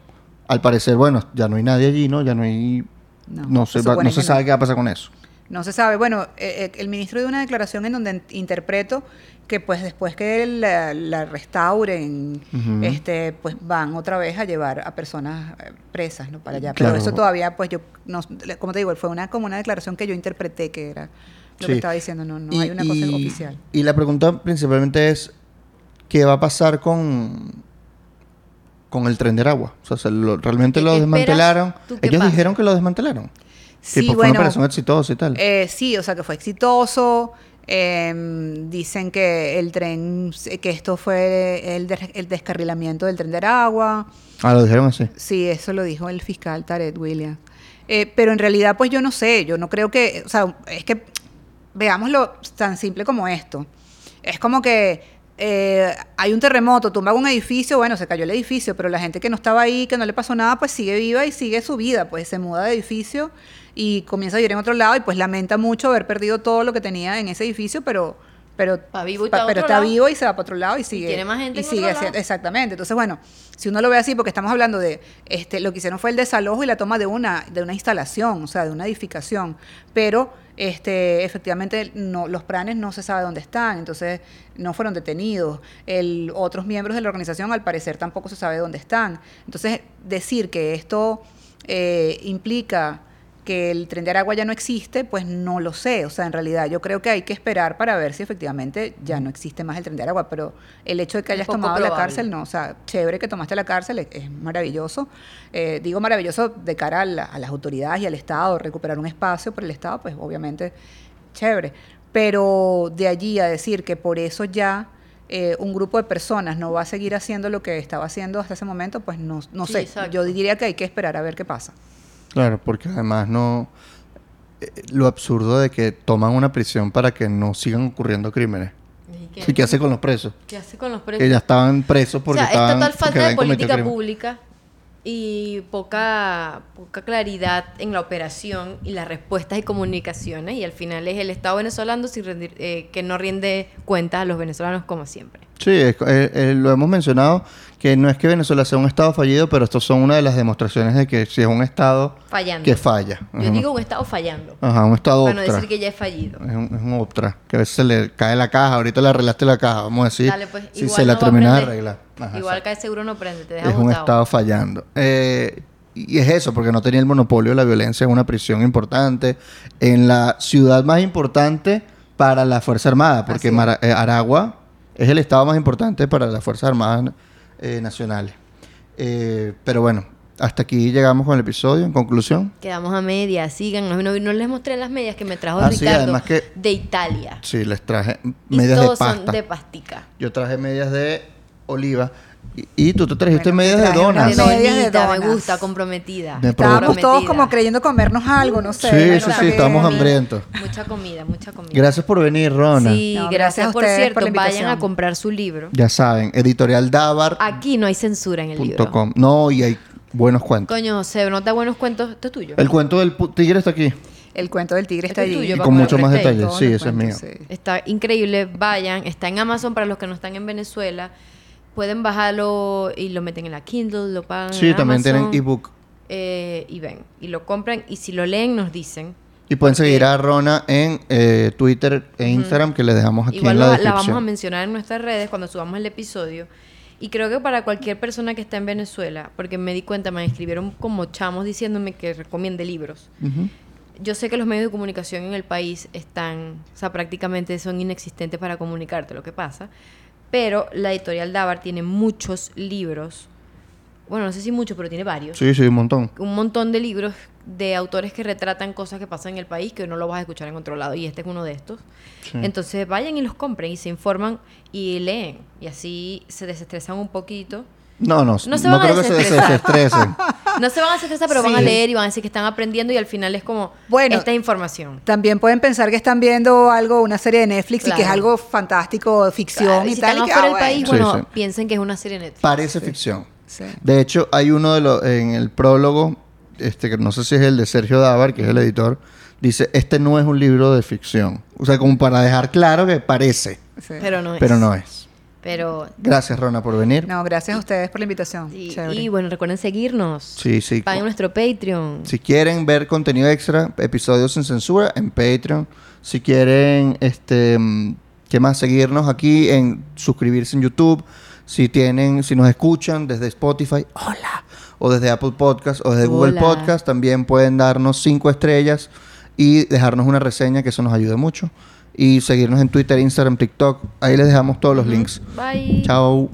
Al parecer bueno ya no hay nadie allí no ya no hay No, no, se va- no se sabe qué va a pasar con eso No se sabe. Bueno, eh, eh, el ministro dio una declaración en donde interpreto que pues después que la, la restauren, este, pues van otra vez a llevar a personas eh, presas, ¿no? Para allá. Claro. Pero eso todavía, pues yo, no, como te digo, fue una como una declaración que yo interpreté que era lo Sí. que estaba diciendo. No, no Y- hay una cosa y- oficial. Y la pregunta principalmente es, ¿qué va a pasar con, con el tren del agua? O sea, ¿se lo- ¿realmente ¿Qué lo desmantelaron? Ellos dijeron que lo desmantelaron. Sí, Tipo, fue bueno, una operación exitosa y tal. Eh, sí, o sea que fue exitoso. eh, dicen que el tren, que esto fue el descarrilamiento del tren de Aragua. ah, lo dijeron así. Sí, eso lo dijo el fiscal Tarek Williams. Eh, pero en realidad, pues yo no sé, yo no creo que, o sea, es que veámoslo tan simple como esto. Es como que eh, hay un terremoto, tumba un edificio, bueno, se cayó el edificio, pero la gente que no estaba ahí, que no le pasó nada, pues sigue viva y sigue su vida, pues se muda de edificio y comienza a vivir en otro lado y pues lamenta mucho haber perdido todo lo que tenía en ese edificio, pero pero, Está vivo y está pero está vivo y se va para otro lado y sigue tiene más gente y en sigue otro lado. exactamente. Entonces bueno si uno lo ve así porque estamos hablando de este lo que hicieron fue el desalojo y la toma de una de una instalación o sea de una edificación pero este efectivamente no los planes no se sabe dónde están entonces no fueron detenidos. El otros miembros de la organización al parecer tampoco se sabe dónde están. Entonces decir que esto eh, implica que el tren de Aragua ya no existe, pues no lo sé. O sea, en realidad yo creo que hay que esperar para ver si efectivamente ya no existe más el tren de Aragua. Pero el hecho de que hayas tomado la cárcel, no. O sea, chévere que tomaste la cárcel, es, es maravilloso. Eh, digo maravilloso de cara a, la- a las autoridades y al Estado, recuperar un espacio por el Estado, pues obviamente chévere. Pero de allí a decir que por eso ya eh, un grupo de personas no va a seguir haciendo lo que estaba haciendo hasta ese momento, pues no, no Sí, sé. exacto. Yo diría que hay que esperar a ver qué pasa. Claro, porque además no... eh, Lo absurdo de que toman una prisión para que no sigan ocurriendo crímenes. ¿Y qué? ¿Y qué hace con los presos? ¿Qué hace con los presos? Que ya estaban presos porque o sea, estaban... es total falta de política pública y poca, poca claridad en la operación y las respuestas y comunicaciones. Y al final es el Estado venezolano sin rendir- eh, que no rinde cuentas a los venezolanos como siempre. Sí, es- eh, eh, lo hemos mencionado, que no es que Venezuela sea un estado fallido, pero estos son una de las demostraciones de que si es un estado Fallando. que falla. Yo digo un Estado fallando. Ajá, un estado Para no decir que ya es fallido. Es un, es un optra, que a veces se le cae la caja, ahorita le arreglaste la caja, vamos a decir, Dale, pues, si igual se la no va a terminas de arreglar. Ajá, Igual exacto. cae seguro no prende, te deja es un estado fallando. Eh, y es eso, porque no tenía el monopolio de la violencia en una prisión importante, en la ciudad más importante para la Fuerza Armada, porque eh, Aragua es el estado más importante para las Fuerzas Armadas eh, nacionales. Eh, pero bueno, hasta aquí llegamos con el episodio. En conclusión, Quedamos a media, síganos. No, no les mostré las medias que me trajo Ah, Ricardo que- de Italia. sí, les traje Y medias de todos son pasta. de pastica. Yo traje medias de oliva. Y, tú te trajiste Bueno, medias me de donas. medias de me gusta, comprometida. Me Estábamos todos como creyendo comernos algo, no sé. Sí, Bueno, sí, sí, estamos hambrientos. Mucha comida, mucha comida. Gracias por venir, Rona. Sí, No, gracias, gracias a por cierto. por la vayan a comprar su libro. Ya saben, editorialdavar.com. Aquí no hay censura en el libro. No, y hay buenos cuentos. Coño, José, ¿no te da buenos cuentos? Esto es tuyo. El cuento del tigre está aquí. El cuento del tigre está Este es allí. tuyo, Y con que mucho más. Todos Sí, ese es mío. sí. Está increíble, vayan. Está en Amazon para los que no están en Venezuela. Pueden bajarlo y lo meten en la Kindle, lo pagan Sí, en también tienen ebook. eh, y ven, y lo compran. Y si lo leen, nos dicen. Y pueden Porque- seguir a Rona en eh, Twitter e Instagram, que les dejamos aquí Igual en la la descripción. vamos a mencionar en nuestras redes cuando subamos el episodio. Y creo que para cualquier persona que está en Venezuela, porque me di cuenta, me escribieron como chamos diciéndome que recomiende libros. Yo sé que los medios de comunicación en el país están, o sea, prácticamente son inexistentes para comunicarte lo que pasa, pero la editorial Davar tiene muchos libros, bueno, no sé si muchos, pero tiene varios, Sí, sí, un montón. un montón de libros de autores que retratan cosas que pasan en el país que no lo vas a escuchar en otro lado, y este es uno de estos. Sí. Entonces vayan y los compren y se informan y leen, y así se desestresan un poquito. No, no, No no, se van a que se desestresen. No se van a desestresar, pero van a leer y van a decir que están aprendiendo y al final es como, Bueno, esta es información. También pueden pensar que están viendo algo, una serie de Netflix y que es algo fantástico, ficción Claro, y si tal. están y que, ah, del país, bueno. bueno, Sí, sí. piensen que es una serie Netflix. Parece ficción. Sí. De hecho, hay uno de los en el prólogo, este que no sé si es el de Sergio Dávar, que es el editor, dice, este no es un libro de ficción. O sea, como para dejar claro que parece, Sí. Pero no es. pero no es. Pero, Gracias, Rona, por venir. No, gracias a ustedes por la invitación. y, bueno, recuerden seguirnos. Sí, sí. Paguen nuestro Patreon. Si quieren ver contenido extra, episodios sin censura en Patreon. Si quieren, este, mm, ¿qué más? Seguirnos aquí en suscribirse en YouTube. Si tienen, si nos escuchan desde Spotify, hola. O desde Apple Podcast o desde Google. Podcast, también pueden darnos cinco estrellas y dejarnos una reseña, que eso nos ayuda mucho. Y seguirnos en Twitter, Instagram, TikTok. Ahí les dejamos todos los links. Bye. Chao.